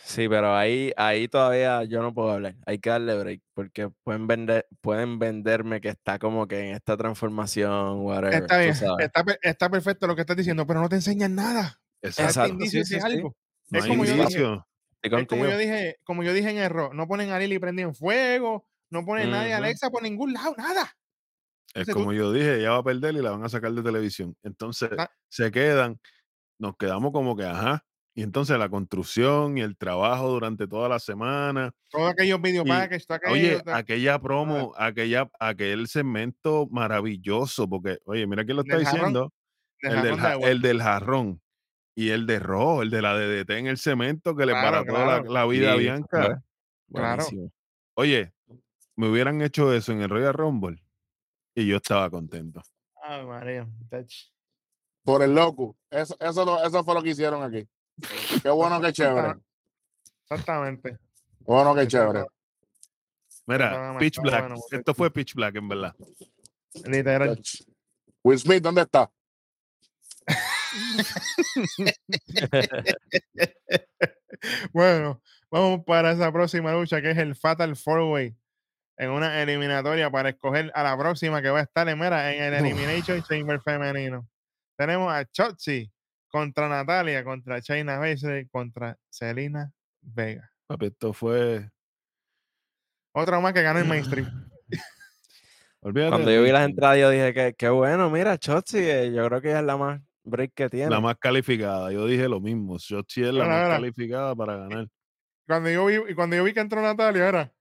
S3: Sí, pero ahí, ahí todavía yo no puedo hablar. Hay que darle break porque pueden vender, pueden venderme que está como que en esta transformación, whatever.
S1: Está bien, está, está perfecto lo que estás diciendo, pero no te enseñan nada.
S2: Exacto.
S1: Darte
S3: Exacto,
S1: indicios
S3: sí,
S1: de
S3: sí, sí.
S1: algo.
S2: No
S1: es
S2: hay
S1: como yo dije. Es como yo dije, como yo dije en error, no ponen a Lili prendida en fuego, no ponen nadie a. Alexa por ningún lado, nada.
S2: Es
S1: Entonces tú-
S2: como yo dije, ella va a perder y la van a sacar de televisión. Entonces
S1: Ah.
S2: se quedan, nos quedamos como que, ajá. Y entonces la construcción y el trabajo durante toda la semana.
S1: Todos aquellos video packages,
S2: Oye,
S1: todo-
S2: aquella promo, aquella, aquel segmento maravilloso, porque, oye, mira quién lo está
S1: jarrón,
S2: diciendo, el del,
S1: de
S2: el del jarrón y el de Raw, el de la DDT en el cemento que le
S1: Claro,
S2: la-
S1: claro.
S2: la, vida a Bianca.
S1: Claro.
S2: Oye, me hubieran hecho eso en el Royal Rumble y yo estaba contento.
S1: Ay, María, tach.
S4: por el loco. Eso, eso, lo- eso fue lo que hicieron aquí. Qué bueno, qué chévere.
S1: Exactamente.
S4: Bueno, qué chévere.
S2: Mira, Pitch Black. Esto fue Pitch Black, en verdad.
S1: Literal.
S4: Will Smith, ¿dónde está?
S1: Bueno, vamos para esa próxima lucha que es el Fatal Four Way en una eliminatoria para escoger a la próxima que va a estar en, en el
S4: Uf.
S1: Elimination Chamber femenino. Tenemos a Chotzi contra Natalia, contra Shayna Baszler, contra Selena Vega.
S2: Papi, esto fue.
S1: Otra más que gana el mainstream.
S2: Olvídate.
S3: Cuando yo vi las entradas, yo dije que qué bueno, mira, Chotzi, eh, yo creo que ella es la más break que tiene.
S2: La más calificada. Yo dije lo mismo. Shotzi es la más calificada para ganar.
S1: Cuando yo vi, y cuando yo vi que entró Natalia, era.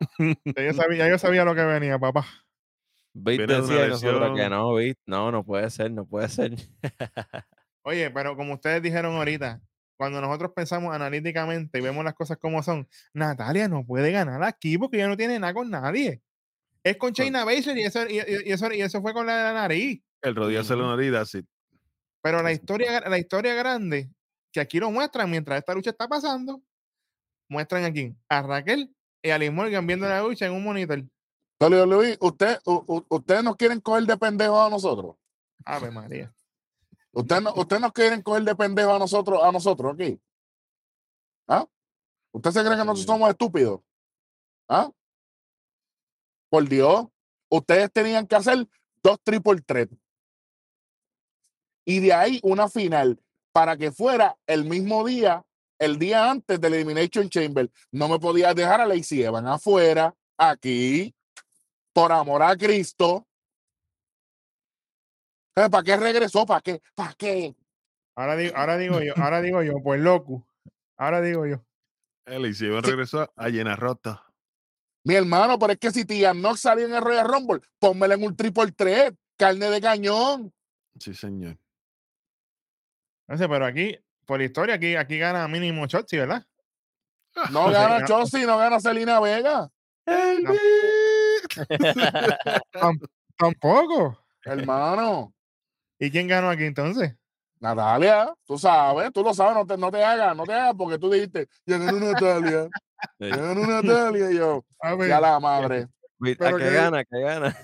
S1: Ya yo sabía, ya yo sabía lo que venía, papá.
S2: Una
S3: decía nosotros que no, Beat, no, no puede ser, no puede ser.
S1: Oye, pero como ustedes dijeron ahorita, cuando nosotros pensamos analíticamente y vemos las cosas como son, Natalia no puede ganar aquí porque ella no tiene nada con nadie. Es con Shayna Baszler y eso, y, y- y eso, y eso fue con la de la nariz.
S2: El rodillo se lo herida así.
S1: Pero la historia, la historia grande, que aquí lo muestran mientras esta lucha está pasando, muestran aquí a Raquel y a Liz Morgan viendo la lucha en un monitor.
S4: Luis, usted, u- u- ustedes nos quieren coger de pendejos a nosotros.
S1: Ave María.
S4: Ustedes no, ustedes nos quieren coger de pendejos a nosotros, a nosotros aquí. ¿Ah? ¿Usted se cree que nosotros somos estúpidos? ¿Ah? Por Dios, ustedes tenían que hacer dos triple threat. Y de ahí una final para que fuera el mismo día, el día antes del Elimination Chamber. No me podías dejar a Lacey Evan afuera, aquí, por amor a Cristo. Eh, ¿Para qué regresó? ¿Para qué? ¿Para qué?
S1: Ahora digo, ahora digo yo, ahora digo yo, pues loco. Ahora digo yo.
S2: Él y si Iván
S4: Sí.
S2: regresó a llenar rota.
S4: Mi hermano, pero es que si Tia no salía en el Royal Rumble, pónmela en un triple threat, carne de cañón.
S2: Sí, señor.
S1: No sé, pero aquí, por la historia, aquí, aquí gana mínimo Chotzi, ¿verdad?
S4: No gana
S1: no.
S4: Chossi, no gana Selena Vega.
S1: No. Tampoco.
S4: Hermano,
S1: ¿Y quién ganó aquí entonces?
S4: Natalia, tú sabes, tú lo sabes, no te, no te hagas, no te hagas porque tú dijiste, ya ganó Natalia, ya ganó Natalia. Y yo,
S1: A
S4: ya la madre.
S3: Uy, ¿A
S1: Pero
S3: qué
S1: que-
S3: gana? ¿Qué gana?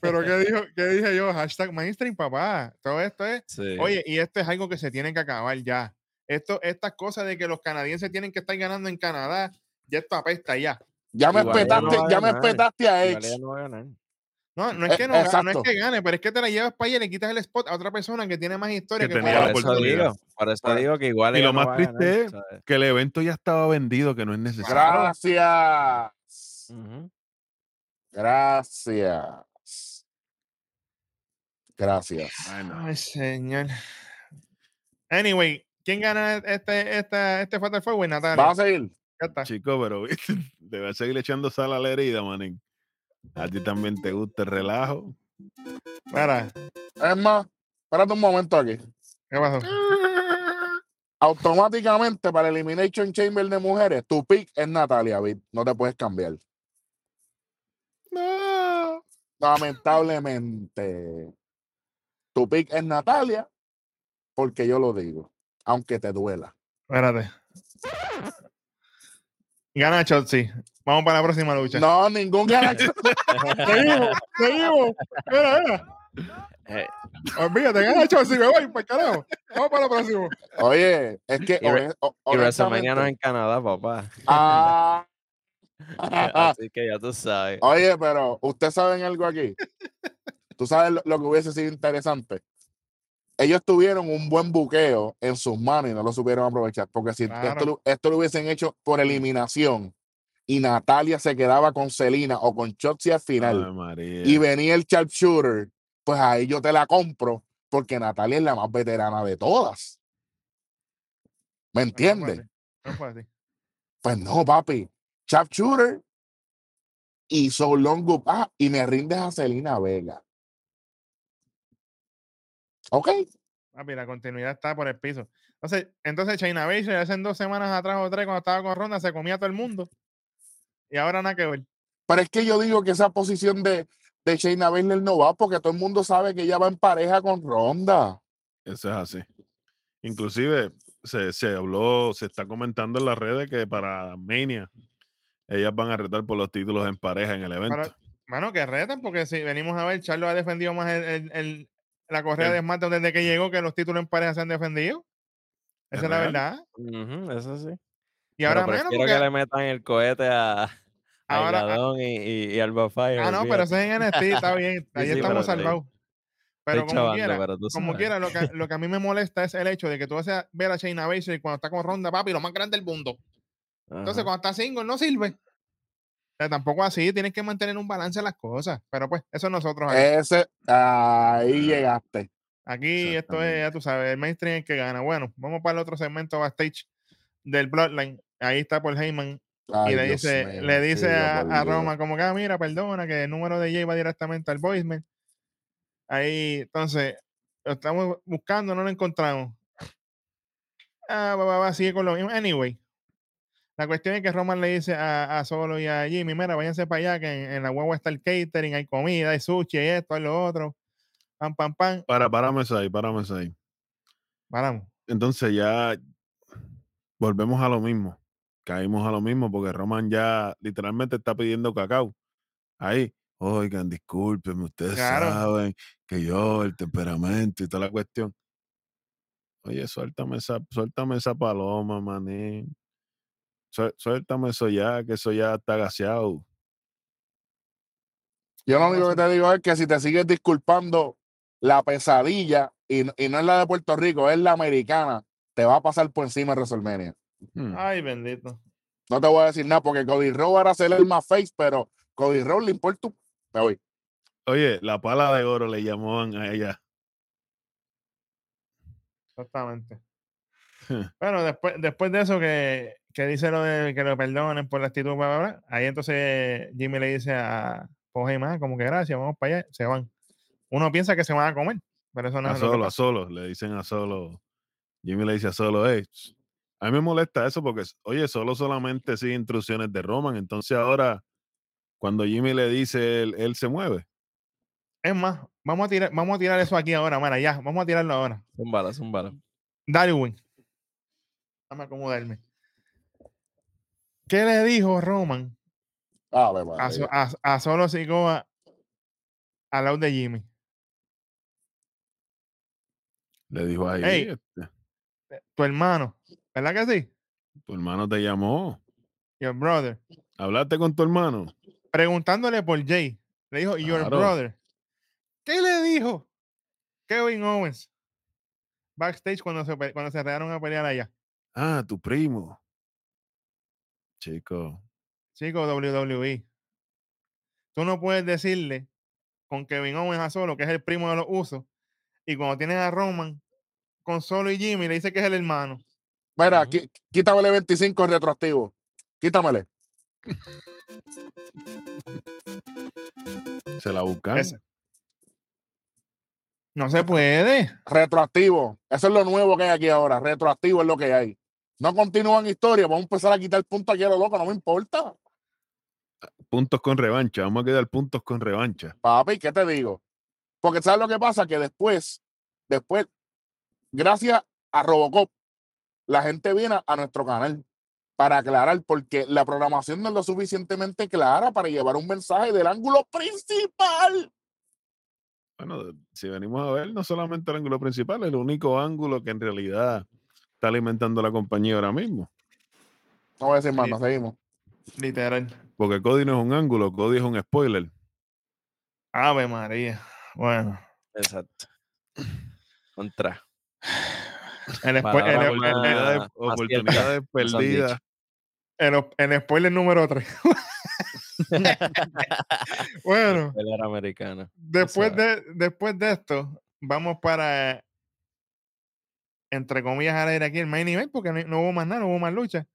S1: Pero ¿qué, dijo, ¿qué dije yo? Hashtag mainstream, papá. Todo esto es
S3: Sí.
S1: Oye, y esto es algo que se tiene que acabar ya. Esto, estas cosas de que los canadienses tienen que estar ganando en Canadá, ya esto apesta ya.
S4: Ya me
S3: Igual no
S4: espetaste,
S3: va a
S4: ya me espetaste a Edge.
S3: no a.
S1: No, no es
S4: Eh,
S1: que no, no es que gane, pero es que te la llevas para allá y le quitas el spot a otra persona que tiene más historia
S2: Que
S1: que,
S2: tenía la
S3: Por eso
S2: oportunidad.
S3: digo, por eso digo que igual
S2: y lo
S3: no
S2: más triste
S3: ganar,
S2: es-
S3: ¿sabes?
S2: Que el evento ya estaba vendido, que no es necesario.
S4: Gracias.
S3: Ujú.
S4: Gracias. Gracias.
S2: Bueno,
S1: Ay, señor. Anyway, ¿quién gana este, esta, este Fatal Four? Natalia.
S4: ¿Vas a seguir?
S1: Ya está.
S2: chico, pero ¿viste? debes seguir echando sal a la herida, manín. A ti también te gusta el relajo.
S1: Mira,
S4: Es más, espérate un momento aquí.
S1: ¿qué pasó?
S4: Automáticamente para Elimination Chamber de mujeres, tu pick es Natalia, Vid. No te puedes cambiar.
S2: No.
S4: Lamentablemente. Tu pick es Natalia, porque yo lo digo, aunque te duela.
S1: Espérate. Gana Chotzi. Vamos para la próxima lucha.
S4: No, ningún gana.
S1: Seguimos, seguimos. Mira, mira.
S3: Eh,
S1: Olvídate, gana Chotzi, me voy, para carajo. Vamos para la próxima.
S4: Oye, es que
S3: Y re-
S4: o-
S3: y WrestleMania no es en Canadá, papá.
S4: Ah,
S3: Así que ya tú sabes.
S4: Oye, pero ¿ustedes saben algo aquí? ¿Tú sabes lo, lo que hubiese sido interesante? Ellos tuvieron un buen buqueo en sus manos y no lo supieron aprovechar. Porque si esto,
S1: Claro.
S4: lo- esto lo hubiesen hecho por eliminación y Natalia se quedaba con Celina o con Chotzi al final
S2: Ay,
S4: y venía el sharpshooter, pues ahí yo te la compro porque Natalia es la más veterana de todas. ¿Me entiendes?
S1: No fue así.
S4: Pues no, papi. Sharpshooter y So Long Good- Ah, y me rindes a Celina Vega. Ok.
S1: Papi, la continuidad está por el piso. Entonces, entonces China Baszler hace dos semanas atrás o tres, cuando estaba con Ronda, se comía a todo el mundo. Y ahora nada que ver.
S4: Pero es que yo digo que esa posición de, de Shayna Baszler no va porque todo el mundo sabe que ella va en pareja con Ronda.
S2: Eso es así. Inclusive se, se habló, se está comentando en las redes que para Mania ellas van a retar por los títulos en pareja en el evento.
S1: Pero, mano, que reten, porque si venimos a ver, Charlo ha defendido más el, el- el- la correa
S2: El-
S1: de SmackDown desde que llegó que los títulos en pareja se han defendido.
S2: Es
S1: Esa es la verdad.
S3: Eso sí.
S1: Y ahora menos porque...
S3: que le metan el cohete a, a
S1: Ahora-
S3: Higadón y, y, y Alba Fire.
S1: Ah, no, pero eso es en NXT, está bien. Ahí
S3: sí,
S1: estamos salvados. Pero como
S3: chavando,
S1: quiera,
S3: pero
S1: como quiera, lo que, lo que a mí me molesta es el hecho de que tú vas a ver a Shayna Baszler cuando está con Ronda, papi, lo más grande del mundo. Entonces,
S3: Ajá.
S1: cuando está single, no sirve. Sea, tampoco así, tienes que mantener un balance en las cosas. Pero pues, eso es nosotros. aquí.
S4: Ese, ahí llegaste.
S1: Aquí esto es, ya tú sabes, el mainstream es el que gana. Bueno, vamos para el otro segmento backstage del Bloodline. Ahí está Paul Heyman
S4: Ay,
S1: y le
S4: Dios
S1: dice, le dice a, a. Roma como que, ah, mira, perdona, que el número de Jay va directamente al voicemail. Ahí, entonces, lo estamos buscando, no lo encontramos. Ah, va, va, va, sigue con lo mismo. Anyway, la cuestión es que Roman le dice a, a Solo y a Jimmy, mira, váyanse para allá, que en, en la guagua está el catering, hay comida, hay sushi, hay esto, hay lo otro. Pam, pam, pam.
S2: Para, párame eso ahí, párame eso ahí.
S1: Paramos.
S2: Entonces ya volvemos a lo mismo. Caímos a lo mismo porque Roman ya literalmente está pidiendo cacao. Ahí, oigan, discúlpenme, ustedes
S1: Claro.
S2: saben que yo, el temperamento y toda la cuestión. Oye, suéltame esa, suéltame esa paloma, manín. Sué- Suéltame eso ya, que eso ya está gaseado.
S4: Yo lo único que te digo es que si te sigues disculpando la pesadilla, y, y no es la de Puerto Rico, es la americana, te va a pasar por encima de WrestleMania.
S2: Hmm.
S1: Ay, bendito.
S4: No te voy a decir nada porque Cody Rhodes era ser el más face, pero Cody Rhodes le importa. Me voy.
S2: Oye, la pala de oro le llamaban a ella.
S1: Exactamente. Bueno, después, después de eso que, que dice lo de que lo perdonen por la actitud, bla, bla, bla, ahí entonces Jimmy le dice a Jorge más como que gracias, vamos para allá, se van. Uno piensa que se van a comer, pero eso no
S2: A
S1: es lo que
S2: solo, a solo. Le dicen a solo. Jimmy le dice a solo, hey, a mí me molesta eso porque, oye, solo solamente sigue instrucciones de Roman. Entonces ahora, cuando Jimmy le dice, él, él se mueve.
S1: Es más, vamos a tirar, vamos a tirar eso aquí ahora, mira, ya, vamos a tirarlo ahora.
S3: Zúmbala, zúmbala.
S1: Darwin. Déjame acomodarme. ¿Qué le dijo Roman a,
S4: María.
S1: So- a- a Solo Sikoa al lado de Jimmy?
S2: Le dijo ahí,
S1: Ey.
S2: este,
S1: Tu hermano, ¿verdad que sí?
S2: tu hermano te llamó.
S1: Your brother.
S2: ¿Hablaste con tu hermano?
S1: Preguntándole por Jay. Le dijo, Your brother. ¿Qué le dijo Kevin Owens backstage cuando se, cuando se rearon a pelear allá?
S2: Ah, tu primo. Chico.
S1: Chico, WWE. Tú no puedes decirle con Kevin Owens a Solo, que es el primo de los usos, y cuando tienes a Roman con Solo y Jimmy, le dice que es el hermano.
S4: Mira,
S2: Ujú.
S4: qui- quítamele 25 retroactivo. Quítamele.
S2: Se la buscan.
S1: Ese- No se puede.
S4: Retroactivo. Eso es lo nuevo que hay aquí ahora. Retroactivo es lo que hay. No continúan historia. Vamos a empezar a quitar puntos aquí a lo loco. No me importa.
S2: Puntos con revancha. Vamos a quedar puntos con revancha.
S4: Papi, ¿qué te digo? Porque ¿sabes lo que pasa? Que después, después, gracias a Robocop, la gente viene a nuestro canal para aclarar, porque la programación no es lo suficientemente clara para llevar un mensaje del ángulo principal.
S2: Bueno, si venimos a ver, no solamente el ángulo principal, el único ángulo que en realidad está alimentando la compañía ahora mismo.
S4: No voy a decir más, no seguimos.
S1: Literal.
S2: Porque Cody no es un ángulo, Cody es un spoiler.
S1: Ave María. Bueno.
S3: Exacto. Contra.
S1: Spo-
S3: Palabra
S1: el-
S2: Oportunidades, perdidas.
S1: el spoiler número 3. bueno,
S3: americana.
S1: después
S3: sea-
S1: de, después de esto, vamos para, entre comillas, al aire aquí el main event, porque no, no hubo más nada, no hubo más lucha.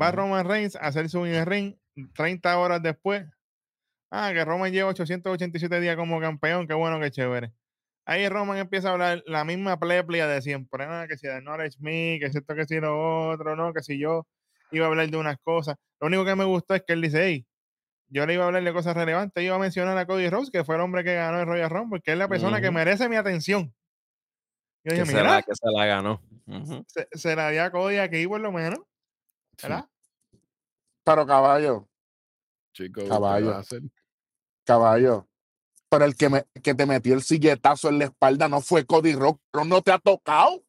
S1: Va. Roman Reigns a hacer su in ring 30 horas después. Ah, que Roman lleva 887 días como campeón, qué bueno, qué chévere. Ahí Roman empieza a hablar la misma pleplia de siempre. Ah, que si the knowledge me, que si esto, que si lo otro, no, que si yo iba a hablar de unas cosas. Lo único que me gustó es que él dice, hey, yo le iba a hablar de cosas relevantes, iba a mencionar a Cody Rhodes, que fue el hombre que ganó el Royal Rumble, que es la persona que merece mi atención. Yo
S3: Que se, la, que se la ganó. Ujú.
S1: se, se la di a Cody aquí por lo menos,
S2: Sí,
S1: ¿verdad?
S4: Pero caballo,
S2: Chico, ¿qué
S4: Caballo. caballo. Pero el que, me, que te metió el silletazo en la espalda no fue Cody Rock, pero no te ha tocado.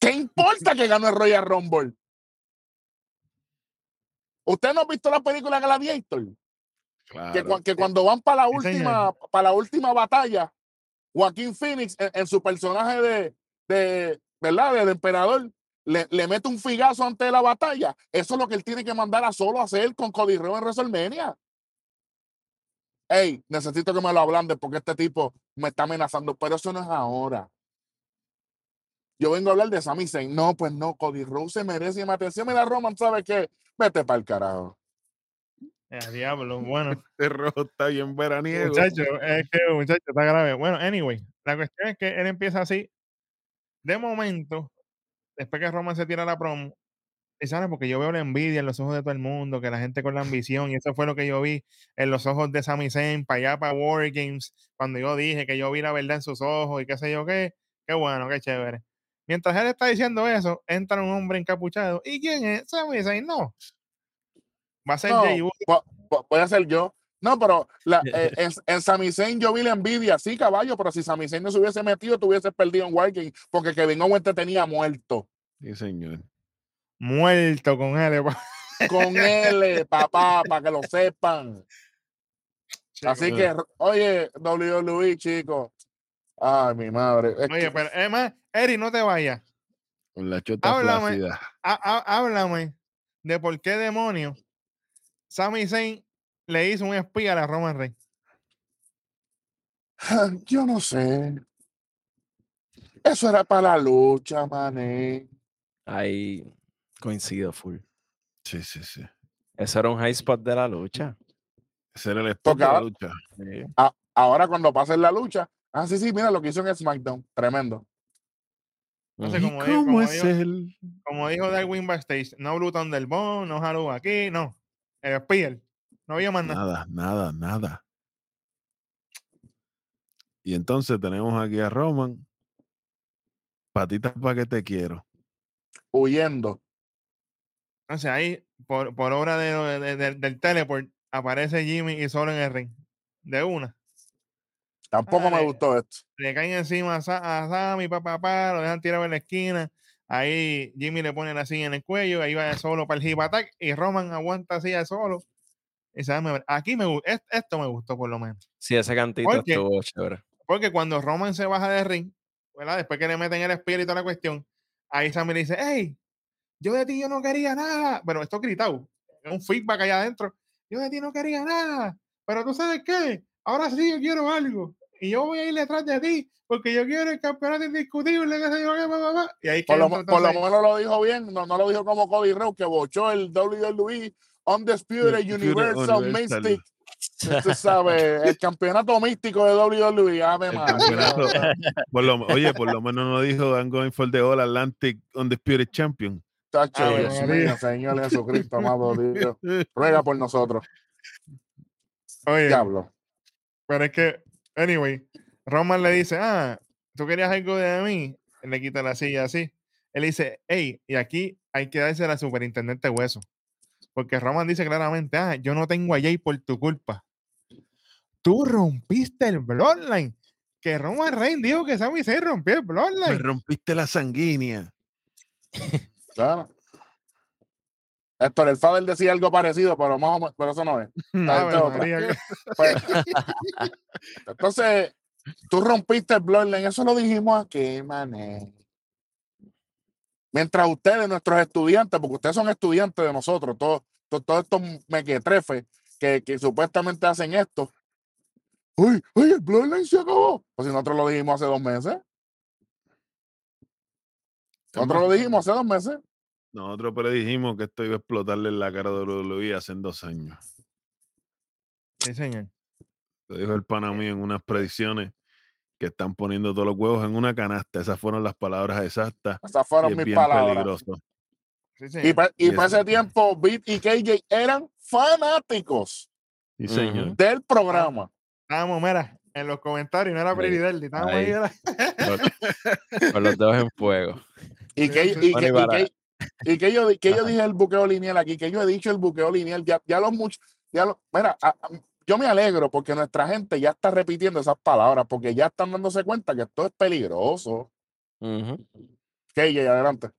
S4: ¿Qué importa que ganó el Royal Rumble? ¿Usted no ha visto la película Gladiator? que,
S2: Claro.
S4: que cuando van para la
S1: Sí,
S4: última para la última batalla Joaquín Phoenix en, su personaje de, de verdad del emperador le, le mete un figazo antes de la batalla eso es lo que él tiene que mandar a solo hacer con Cody Rhodes en WrestleMania Ey, necesito que me lo ablanden porque este tipo me está amenazando, pero eso no es ahora. Yo vengo a hablar de Sami Zayn. No, pues no, Cody Rhodes se merece mi atención. Mira, Roman, ¿sabes qué? Vete para el carajo.
S1: Eh, diablo, bueno.
S2: Este rojo está bien veraniego.
S1: Muchacho, es que muchacho está grave. Bueno, anyway, la cuestión es que él empieza así. De momento, después que Roman se tira la promo, y sabes, porque yo veo la envidia en los ojos de todo el mundo, que la gente con la ambición, y eso fue lo que yo vi en los ojos de Sami Zayn, para allá, para War Games, cuando yo dije que yo vi la verdad en sus ojos y qué sé yo qué, qué bueno, qué chévere. Mientras él está diciendo eso, entra un hombre encapuchado. ¿Y quién es? Sami Zayn, no. Va a ser
S4: No, vo- voy a ser yo. No, pero la, eh, en, en Sami Zayn yo vi la envidia, sí, caballo, pero si Sami Zayn no se hubiese metido, te hubieses perdido en Wargame, porque Kevin Owens te tenía muerto.
S2: Sí, señor.
S1: muerto con él.
S4: Con él, papá, para que lo sepan. Así
S1: chico.
S4: que, oye, WWE, chicos. Ay, mi madre. Es
S1: Oye,
S4: que-
S1: pero es más, Eri, no te vayas.
S2: Con la chota
S1: Háblame de por qué demonios Sami Zayn le hizo un espía a la Roman Reigns.
S4: yo no sé. Eso era para la lucha, mané.
S3: Ahí coincido full.
S2: Sí, sí, sí.
S3: Eso era un high spot de la lucha.
S2: Ese era el spot
S4: Porque
S2: de la
S4: ahora-
S2: lucha.
S3: Sí.
S4: A- ahora cuando pase la lucha. Ah, sí, sí, mira lo que hizo en SmackDown. Tremendo.
S1: No sé
S3: Ujú.
S2: ¿Y
S1: cómo dijo-
S2: cómo
S1: como
S2: es
S1: dijo-
S2: él?
S1: Como dijo Darwin backstage, no Blue Thunderbone, no Haru aquí, no. El espía. No había más nada.
S2: Nada, nada, nada. Y entonces tenemos aquí a Roman. Patitas para que te quiero.
S4: Huyendo.
S1: Entonces ahí, por, por obra de- de- de- del teleport, aparece Jimmy y solo en el ring. De una.
S4: Tampoco me gustó esto.
S1: Le caen encima a, a Sammy, papá, pa, lo dejan tirado en la esquina. Ahí Jimmy le pone la silla en el cuello, ahí va solo para el hip attack y Roman aguanta así de solo. Y a- aquí me esto me gustó por lo menos.
S3: Sí, ese cantito
S1: Porque-
S3: estuvo chévere.
S1: Porque cuando Roman se baja de ring, ¿verdad? Después que le meten el espíritu y toda la cuestión, ahí Sammy le dice, hey, yo de ti yo no quería nada. Pero esto gritado, un feedback allá adentro. Yo de ti no quería nada. Pero tú sabes qué, ahora sí yo quiero algo. Y yo voy a ir detrás de ti porque yo quiero el campeonato indiscutible. Que se yo, qué, pa, pa, pa". Y ahí
S4: Por lo, por menos lo dijo bien. No, no lo dijo como Cody Rhodes, que bochó el WWE Undisputed Universal. Mystic. Tú sabes, el campeonato místico de WWE. Ave.
S2: Por lo- oye, por lo menos no dijo I'm going for the All Atlantic Undisputed Champion.
S4: Tacho,
S1: Ave
S4: Dios mío, Señor Jesucristo, amado Dios. Ruega por nosotros.
S1: Oye,
S4: Diablo.
S1: pero es que, anyway, Roman le dice, ah, tú querías algo de mí. Él le quita la silla así. Él dice, hey, y aquí hay que darse a la superintendente hueso. Porque Roman dice claramente, ah, yo no tengo a Jay por tu culpa. Tú rompiste el Bloodline. Que Roman Reigns dijo que Sami Zayn rompió el
S2: Me
S1: Bloodline.
S2: rompiste la sanguínea.
S4: Claro. Héctor, el Fader decía algo parecido, pero más o menos, pero eso no es. Pues, entonces, tú rompiste el Bloodline, eso lo dijimos aquí, mané. Mientras ustedes, nuestros estudiantes, porque ustedes son estudiantes de nosotros, todos, todos estos mequetrefes que, que supuestamente hacen esto. Uy, uy, el Bloodline se acabó. Pues si nosotros lo dijimos hace dos meses. Nosotros lo dijimos hace dos meses.
S2: Nosotros predijimos que esto iba a explotarle en la cara de WWE hace dos años.
S1: Sí, señor.
S2: Lo dijo el pana mío en unas predicciones que están poniendo todos los huevos en una canasta. Esas fueron las palabras exactas.
S4: Esas fueron mis
S2: bien
S4: palabras.
S2: peligroso.
S1: Sí,
S4: Y para
S2: Y
S4: ese tiempo, Beat y KJ eran fanáticos
S2: Sí, señor.
S4: del programa.
S1: Estábamos, mira, en los comentarios, no era. Prelidelli, estábamos ahí.
S3: Ahí.
S1: era-
S3: Con los dedos en fuego.
S4: Y que- y que yo, que yo dije el buqueo lineal aquí, que yo he dicho el buqueo lineal, ya, ya los muchos, ya mira, a- a- yo me alegro porque nuestra gente ya está repitiendo esas palabras, porque ya están dándose cuenta que esto es peligroso.
S3: Ujú.
S4: KJ, adelante.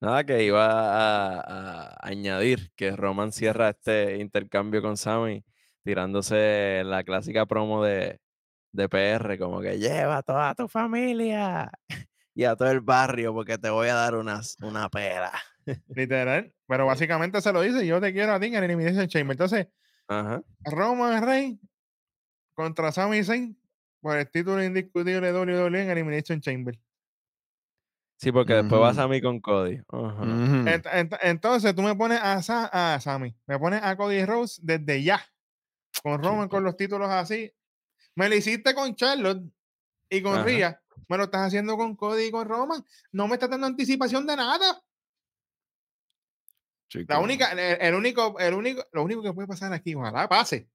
S3: Nada, que iba a, a añadir que Roman cierra este intercambio con Sammy tirándose la clásica promo de, de PR, como que lleva a toda tu familia y a todo el barrio porque te voy a dar unas, una pera.
S1: Literal. Pero básicamente se lo dice, yo te quiero a ti en Elimination Chamber. Entonces,
S3: Ajá.
S1: Roman Reigns contra Sami Zayn por el título indiscutible de WWE en Elimination Chamber.
S3: Sí, porque después va
S2: Ujú.
S3: Sammy con Cody.
S1: Ent- ent- entonces tú me pones a, Sa- a Sammy, me pones a Cody Rose desde ya, con Roman con los títulos así. Me lo hiciste con Charlotte y con
S3: Ajá.
S1: Me lo estás haciendo con Cody y con Roman. No me estás dando anticipación de nada.
S2: Chico,
S1: La única, el, el único, el único, lo único que puede pasar aquí, ojalá pase.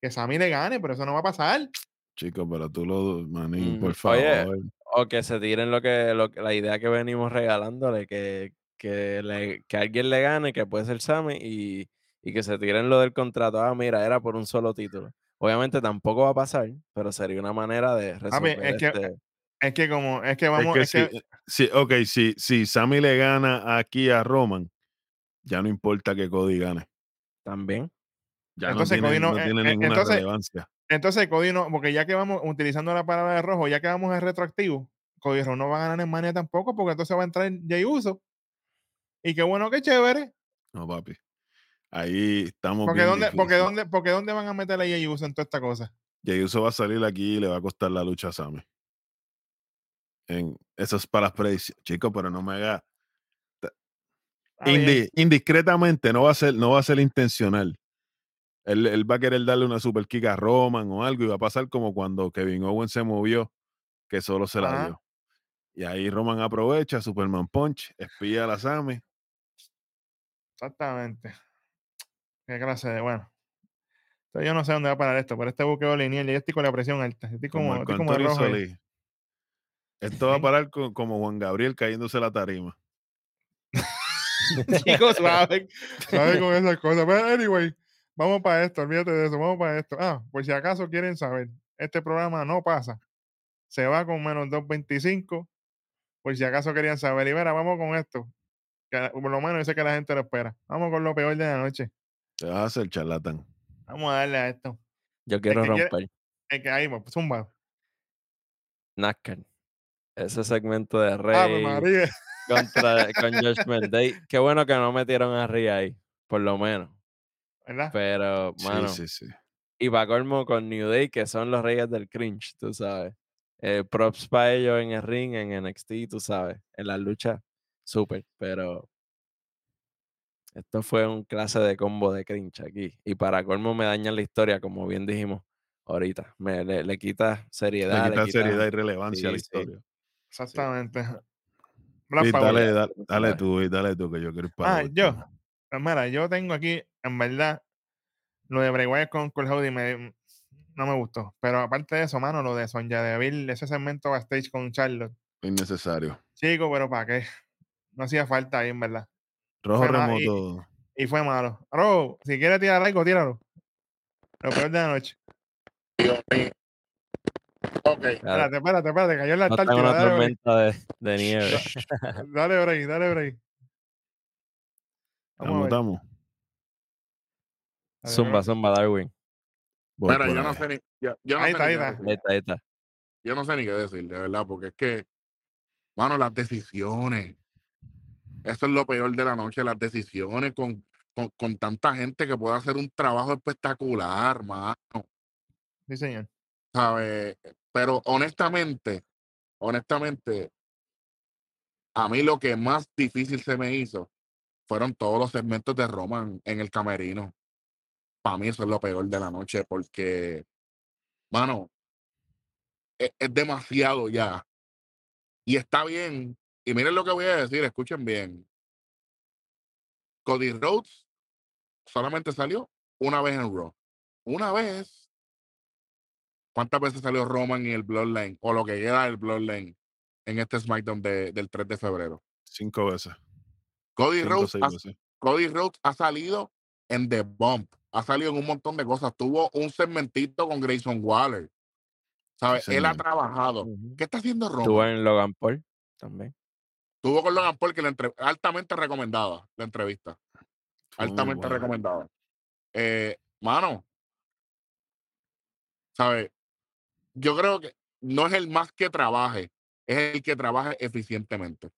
S1: Que Sammy le gane, pero eso no va a pasar.
S2: Chico, pero tú lo, manín,
S3: Ujú.
S2: por favor.
S3: Oye, O que se tiren lo que, lo que- la idea que venimos regalándole, que, que, le- que alguien le gane, que puede ser Sammy, y, y que se tiren lo del contrato. Ah, mira, era por un solo título. Obviamente tampoco va a pasar, pero sería una manera de resolver
S1: es que-
S3: este-
S1: Es que como, es que
S2: Es
S1: vamos,
S2: que
S1: es que,
S2: si, si- ok, si, si Sammy le gana aquí a Roman, ya no importa que Cody gane.
S3: también.
S2: Ya
S1: Entonces,
S2: no
S1: Cody
S2: tiene,
S1: no-
S2: no
S1: eh,
S2: tiene
S1: eh,
S2: ninguna
S1: entonces-
S2: relevancia.
S1: Entonces, Cody no, porque ya que vamos utilizando la palabra de rojo, ya que vamos en retroactivo, Cody Rhodes no va a ganar en Mania tampoco, porque entonces va a entrar Jay Uso. Y qué bueno, qué chévere.
S2: No, papi. Ahí estamos
S1: Porque
S2: bien
S1: dónde, porque dónde, porque dónde van a meter a Jay Uso en toda esta cosa.
S2: Jey Uso va a salir aquí y le va a costar la lucha a Sammy. En, eso es para las predicciones. Chicos, pero no me haga. Indi- indiscretamente, no va a ser, no va a ser intencional. Él, él va a querer darle una super kick a Roman o algo y va a pasar como cuando Kevin Owens se movió, que solo se la
S1: Ajá.
S2: dio. Y ahí Roman aprovecha, Superman Punch, espía a la Sammy.
S1: Exactamente. Qué clase de, bueno. Entonces, yo no sé dónde va a parar esto, pero este buqueo lineal, yo estoy con la presión alta. Estoy
S2: Como,
S1: como, estoy como de rojo.
S2: Esto va a parar co- como Juan Gabriel cayéndose la tarima.
S1: Chicos, suave, suave con esas cosas. Pero, anyway, vamos para esto, olvídate de eso, vamos para esto. Ah, por si acaso quieren saber, este programa no pasa. Se va con menos 2.25. Por si acaso querían saber. Y mira, vamos con esto. Que por lo menos yo sé que la gente lo espera. Vamos con lo peor de la noche.
S2: Te vas a hacer charlatán.
S1: Vamos a darle a esto.
S3: Yo quiero
S1: que quiere-
S3: romper
S1: El que ahí, pues, zumba.
S3: NASCAR. Ese segmento de Rey
S1: María.
S3: contra con Judgment Day. Qué bueno que no metieron a Rey ahí, por lo menos.
S1: ¿Verdad?
S3: Pero, mano,
S2: Sí, sí, sí.
S3: y para colmo con New Day, que son los reyes del cringe, tú sabes. Eh, props para ellos en el ring, en NXT, tú sabes. En la lucha, súper. Pero esto fue un clase de combo de cringe aquí. Y para colmo me dañan la historia, como bien dijimos ahorita. Me, le, le quita seriedad.
S2: Le quita
S3: quita-
S2: seriedad y relevancia a la
S3: sí.
S1: Exactamente. Power.
S2: dale, da- dale,
S3: Dale.
S2: tú, dale tú, que yo quiero ir para
S1: Ah, yo. Pues mira, yo tengo aquí, en verdad, lo de Bray Wyatt con Cole Howdy me, no me gustó. Pero aparte de eso, mano, lo de Sonja Deville, ese segmento backstage con Charlotte.
S2: Innecesario.
S1: Chico, pero ¿para qué? No hacía falta ahí, en verdad.
S2: Rojo
S1: Fue ma- y-
S2: remoto.
S1: Y fue malo. Ro, si quieres tirar algo, tíralo. Lo peor de la noche.
S4: Dios mío. Ok,
S1: Espérate, espérate, espérate, cayó en la
S3: no
S1: Antártida.
S3: una
S1: Dale
S3: tormenta de, de nieve.
S1: dale break, dale break. Vamos. Dale,
S3: zumba,
S1: bro.
S3: zumba, Darwin.
S2: Voy
S4: mira, yo no sé ni, yo, yo no
S1: Ahí
S4: sé
S1: está,
S4: ni
S1: ahí está.
S3: Ahí está, ahí está.
S4: Yo no sé ni qué decir, de verdad, porque es que, mano, las decisiones. Eso es lo peor de la noche, las decisiones con, con, con tanta gente que puede hacer un trabajo espectacular, mano.
S1: Sí, señor.
S4: ¿sabes? Pero honestamente, honestamente, a mí lo que más difícil se me hizo fueron todos los segmentos de Roman en el camerino. Para mí eso es lo peor de la noche porque, mano, es, es demasiado ya. Y está bien. Y miren lo que voy a decir, escuchen bien. Cody Rhodes solamente salió una vez en Raw. Una vez. ¿Cuántas veces salió Roman y el Bloodline? O lo que queda del Bloodline en este SmackDown de- del 3 de febrero.
S2: Cinco veces.
S4: Cody
S2: Cinco
S4: Rhodes, ha,
S2: veces.
S4: Cody Rhodes ha salido en The Bump. Ha salido en un montón de cosas. Tuvo un segmentito con Grayson Waller. ¿Sabes?
S2: Sí,
S4: Él ha trabajado. ¿Qué está haciendo
S3: Estuvo
S4: Roman?
S3: en Logan Paul también.
S4: Tuvo con Logan Paul que la entre- altamente recomendada la entrevista.
S2: Muy
S4: altamente recomendada. Eh, mano, ¿sabes? Yo creo que no es el más que trabaje, es el que trabaje eficientemente.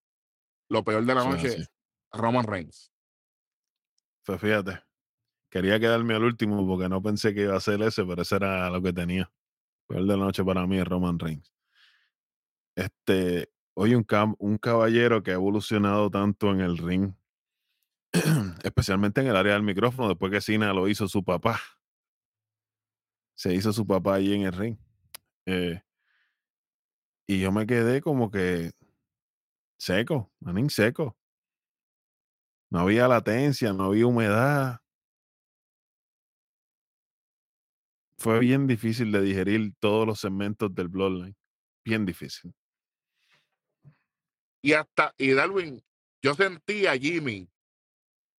S4: Lo peor de la noche,
S2: así.
S4: Roman Reigns.
S2: Pues fíjate. Quería quedarme al último porque no pensé que iba a ser ese, pero ese era lo que tenía. Peor de la noche para mí es Roman Reigns. Este, hoy un, cam- un caballero que ha evolucionado tanto en el ring, especialmente en el área del micrófono, después que Cena lo hizo su papá. Se hizo su papá allí en el ring. Eh, y yo me quedé como que seco, manín seco. No había latencia, no había humedad. Fue bien difícil de digerir todos los segmentos del Bloodline. Bien difícil.
S4: Y hasta, y Darwin, yo sentí a Jimmy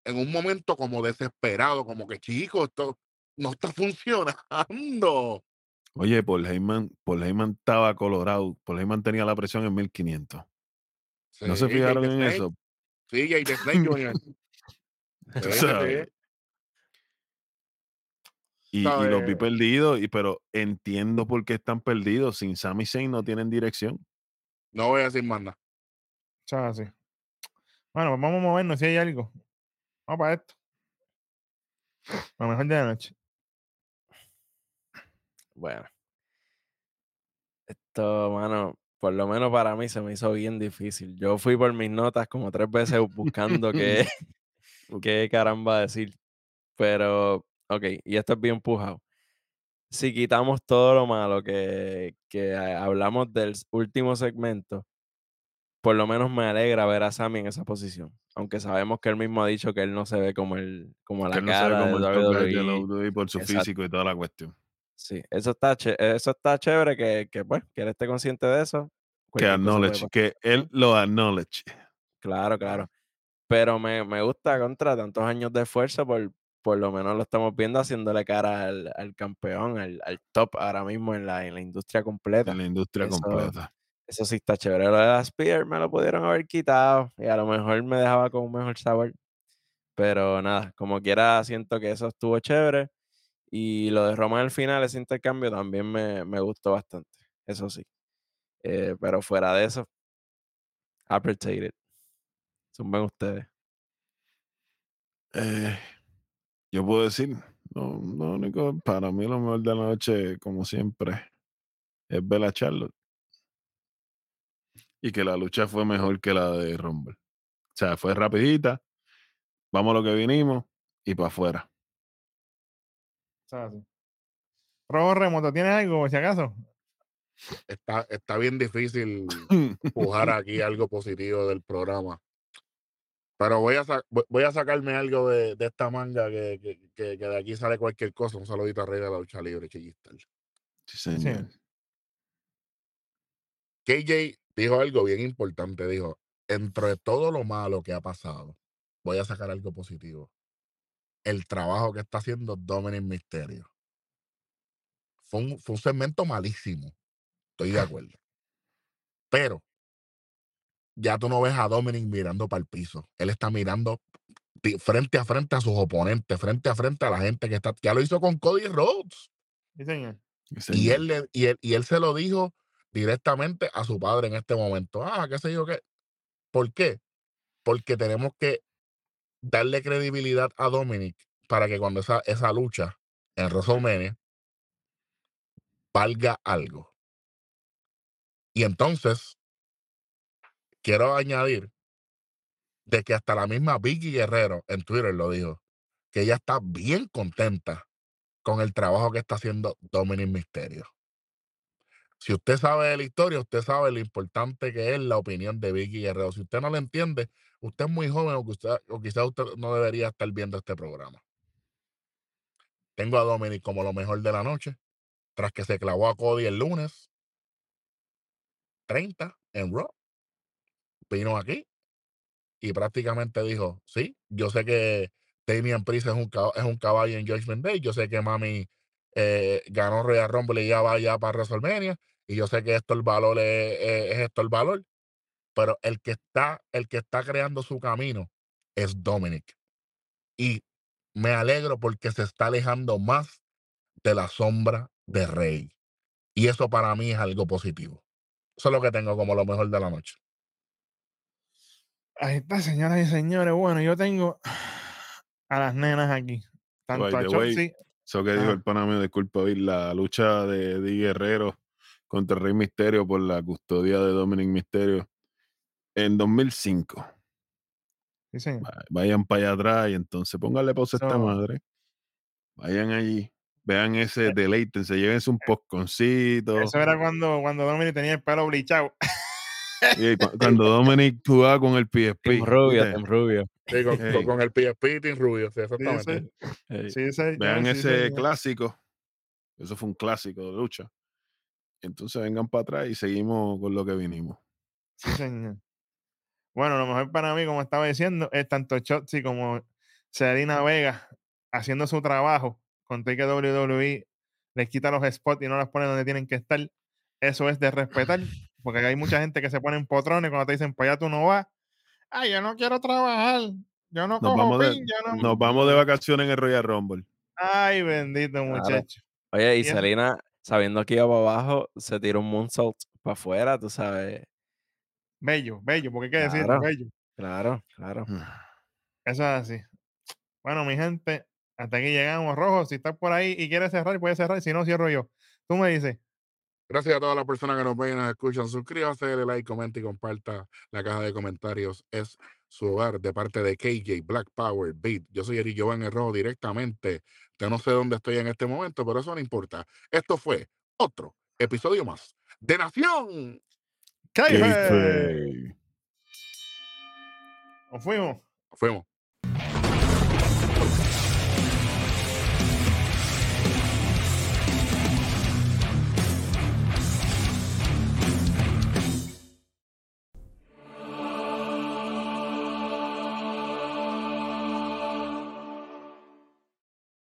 S4: en un momento como desesperado, como que chico, esto no está funcionando.
S2: Oye, Paul Heyman, Paul Heyman estaba colorado. Paul Heyman tenía la presión en 1500. ¿No se fijaron en eso?
S4: Sí, Jay the Snake Jr.
S2: Sabes. Y, y los vi perdidos, y, pero entiendo por qué están perdidos. Sin Sami Zayn no tienen dirección.
S4: No voy a decir más nada.
S1: Así. Bueno, pues vamos a movernos si hay algo. Vamos para esto. Lo mejor de la noche.
S3: Bueno. Esto, mano, por lo menos para mí se me hizo bien difícil. Yo fui por mis notas como tres veces buscando qué, qué caramba decir. Pero, ok, y esto es bien pujado. Si quitamos todo lo malo que, que hablamos del último segmento, por lo menos me alegra ver a Sammy en esa posición. Aunque sabemos que él mismo ha dicho que él no se ve como el, como la
S2: él no se ve
S3: cara
S2: como
S3: de
S2: el de
S3: WWE.
S2: WWE por su
S3: Exacto.
S2: físico y toda la cuestión.
S3: Sí, eso está, eso está chévere que, que, pues, que él esté consciente de eso.
S2: Que acknowledge, que él lo acknowledge.
S3: Claro, claro. Pero me, me gusta contra tantos años de esfuerzo, por, por lo menos lo estamos viendo haciéndole cara al, al campeón, al, al top ahora mismo en la, en la industria completa.
S2: En la industria
S3: Eso-
S2: completa.
S3: Eso sí está chévere. Lo de la Spear me lo pudieron haber quitado y a lo mejor me dejaba con un mejor sabor. Pero nada, como quiera, siento que eso estuvo chévere. Y lo de Roman al final, ese intercambio también me, me gustó bastante. Eso sí. Eh, pero fuera de eso, appreciate it. Zumben ustedes.
S2: Eh, yo puedo decir, no, lo para mí lo mejor de la noche, como siempre, es ver a Charlotte. Y que la lucha fue mejor que la de Rumble. O sea, fue rapidita, vamos a lo que vinimos y para afuera.
S1: Así. Robo remoto, ¿tienes algo por si acaso?
S4: Está, está bien difícil empujar aquí algo positivo del programa. Pero voy a, sa- voy- a sacarme algo de, de esta manga que, que, que- que de aquí sale cualquier cosa. Un saludito a Rey de la Lucha Libre, Chillistal.
S2: Sí, señor.
S4: KJ dijo algo bien importante. Dijo, entre todo lo malo que ha pasado, voy a sacar algo positivo. El trabajo que está haciendo Dominic Mysterio. Fue un, fue un segmento malísimo. Estoy de acuerdo. Pero ya tú no ves a Dominic mirando para el piso. Él está mirando frente a frente a sus oponentes, frente a frente a la gente que está. Ya lo hizo con Cody Rhodes.
S1: Sí, señor.
S2: Sí,
S4: Y él, le- y, él, y él se lo dijo directamente a su padre en este momento. Ah, qué sé yo qué. ¿Por qué? Porque tenemos que darle credibilidad a Dominic para que cuando esa, esa lucha en WrestleMania valga algo. Y entonces, quiero añadir de que hasta la misma Vicky Guerrero en Twitter lo dijo, que ella está bien contenta con el trabajo que está haciendo Dominic Mysterio. Si usted sabe de la historia, usted sabe lo importante que es la opinión de Vicky Guerrero. Si usted no lo entiende, usted es muy joven o, que usted, o quizás usted no debería estar viendo este programa. Tengo a Dominic como lo mejor de la noche, tras que se clavó a Cody el lunes 30 en Raw. Vino aquí y prácticamente dijo, sí, yo sé que Damian Priest es un, es un caballo en Judgment Day, yo sé que Mami eh, ganó Royal Rumble y ya va ya para WrestleMania, y yo sé que esto el valor es- es esto el valor, pero el que está, el que está creando su camino es Dominic. Y me alegro porque se está alejando más de la sombra de Rey. Y eso para mí es algo positivo. Eso es lo que tengo como lo mejor de la noche.
S1: Ahí está, señoras y señores. Bueno, yo tengo a las nenas aquí. Tanto
S2: By
S1: a Chelsea.
S2: Eso que dijo el pana mío, disculpa, oír la lucha de Di Guerrero contra Rey Misterio por la custodia de Dominic Misterio en 2005.
S1: Sí, señor.
S2: Va- Vayan para allá atrás y entonces pónganle pausa a esta madre. Vayan allí, vean ese
S1: Eh,
S2: deleite, se llévense un posconcito.
S1: Eso era cuando, cuando Dominic tenía el pelo blichado.
S2: Cuando Dominic jugaba con el PSP.
S3: Team Rubio. Team Rubio.
S4: Sí, con, el PSP y Team Rubio, sí, exactamente.
S1: sí,
S2: Ey,
S1: sí, señor,
S2: vean
S1: sí,
S2: ese clásico. Eso fue un clásico de lucha. Entonces vengan para atrás y seguimos con lo que vinimos.
S1: Sí, señor. Bueno, lo mejor para mí, como estaba diciendo, es tanto Chotzi como Selena Vega haciendo su trabajo con que WWE les quita los spots y no los pone donde tienen que estar. Eso es de respetar, porque hay mucha gente que se pone en potrones cuando te dicen, pues ya tú no vas. Ay, yo no quiero trabajar. Yo no
S2: Nos
S1: cojo
S2: vamos de,
S1: pin, yo no.
S2: nos vamos de vacaciones en el Royal Rumble.
S1: Ay, bendito muchacho.
S3: Oye, y Selena, sabiendo que iba para abajo, se tiró un moonsault para afuera, tú sabes.
S1: Bello, bello, porque hay que decirlo,
S3: Claro.
S1: bello.
S3: Claro, claro.
S1: Eso es así. Bueno, mi gente, hasta aquí llegamos. Rojo, si estás por ahí y quieres cerrar, puedes cerrar. Si no, cierro yo. Tú me dices.
S4: Gracias a todas las personas que nos ven y nos escuchan. Suscríbase, dale like, comente y comparta. La caja de comentarios es su hogar de parte de KJ Black Power Beat. Yo soy Eri Giovanni Rojo directamente. Yo no sé dónde estoy en este momento, pero eso no importa. Esto fue otro episodio más de Nación.
S1: ¡Caife!
S2: Kayfabe.
S1: Nos fuimos.
S4: Nos fuimos.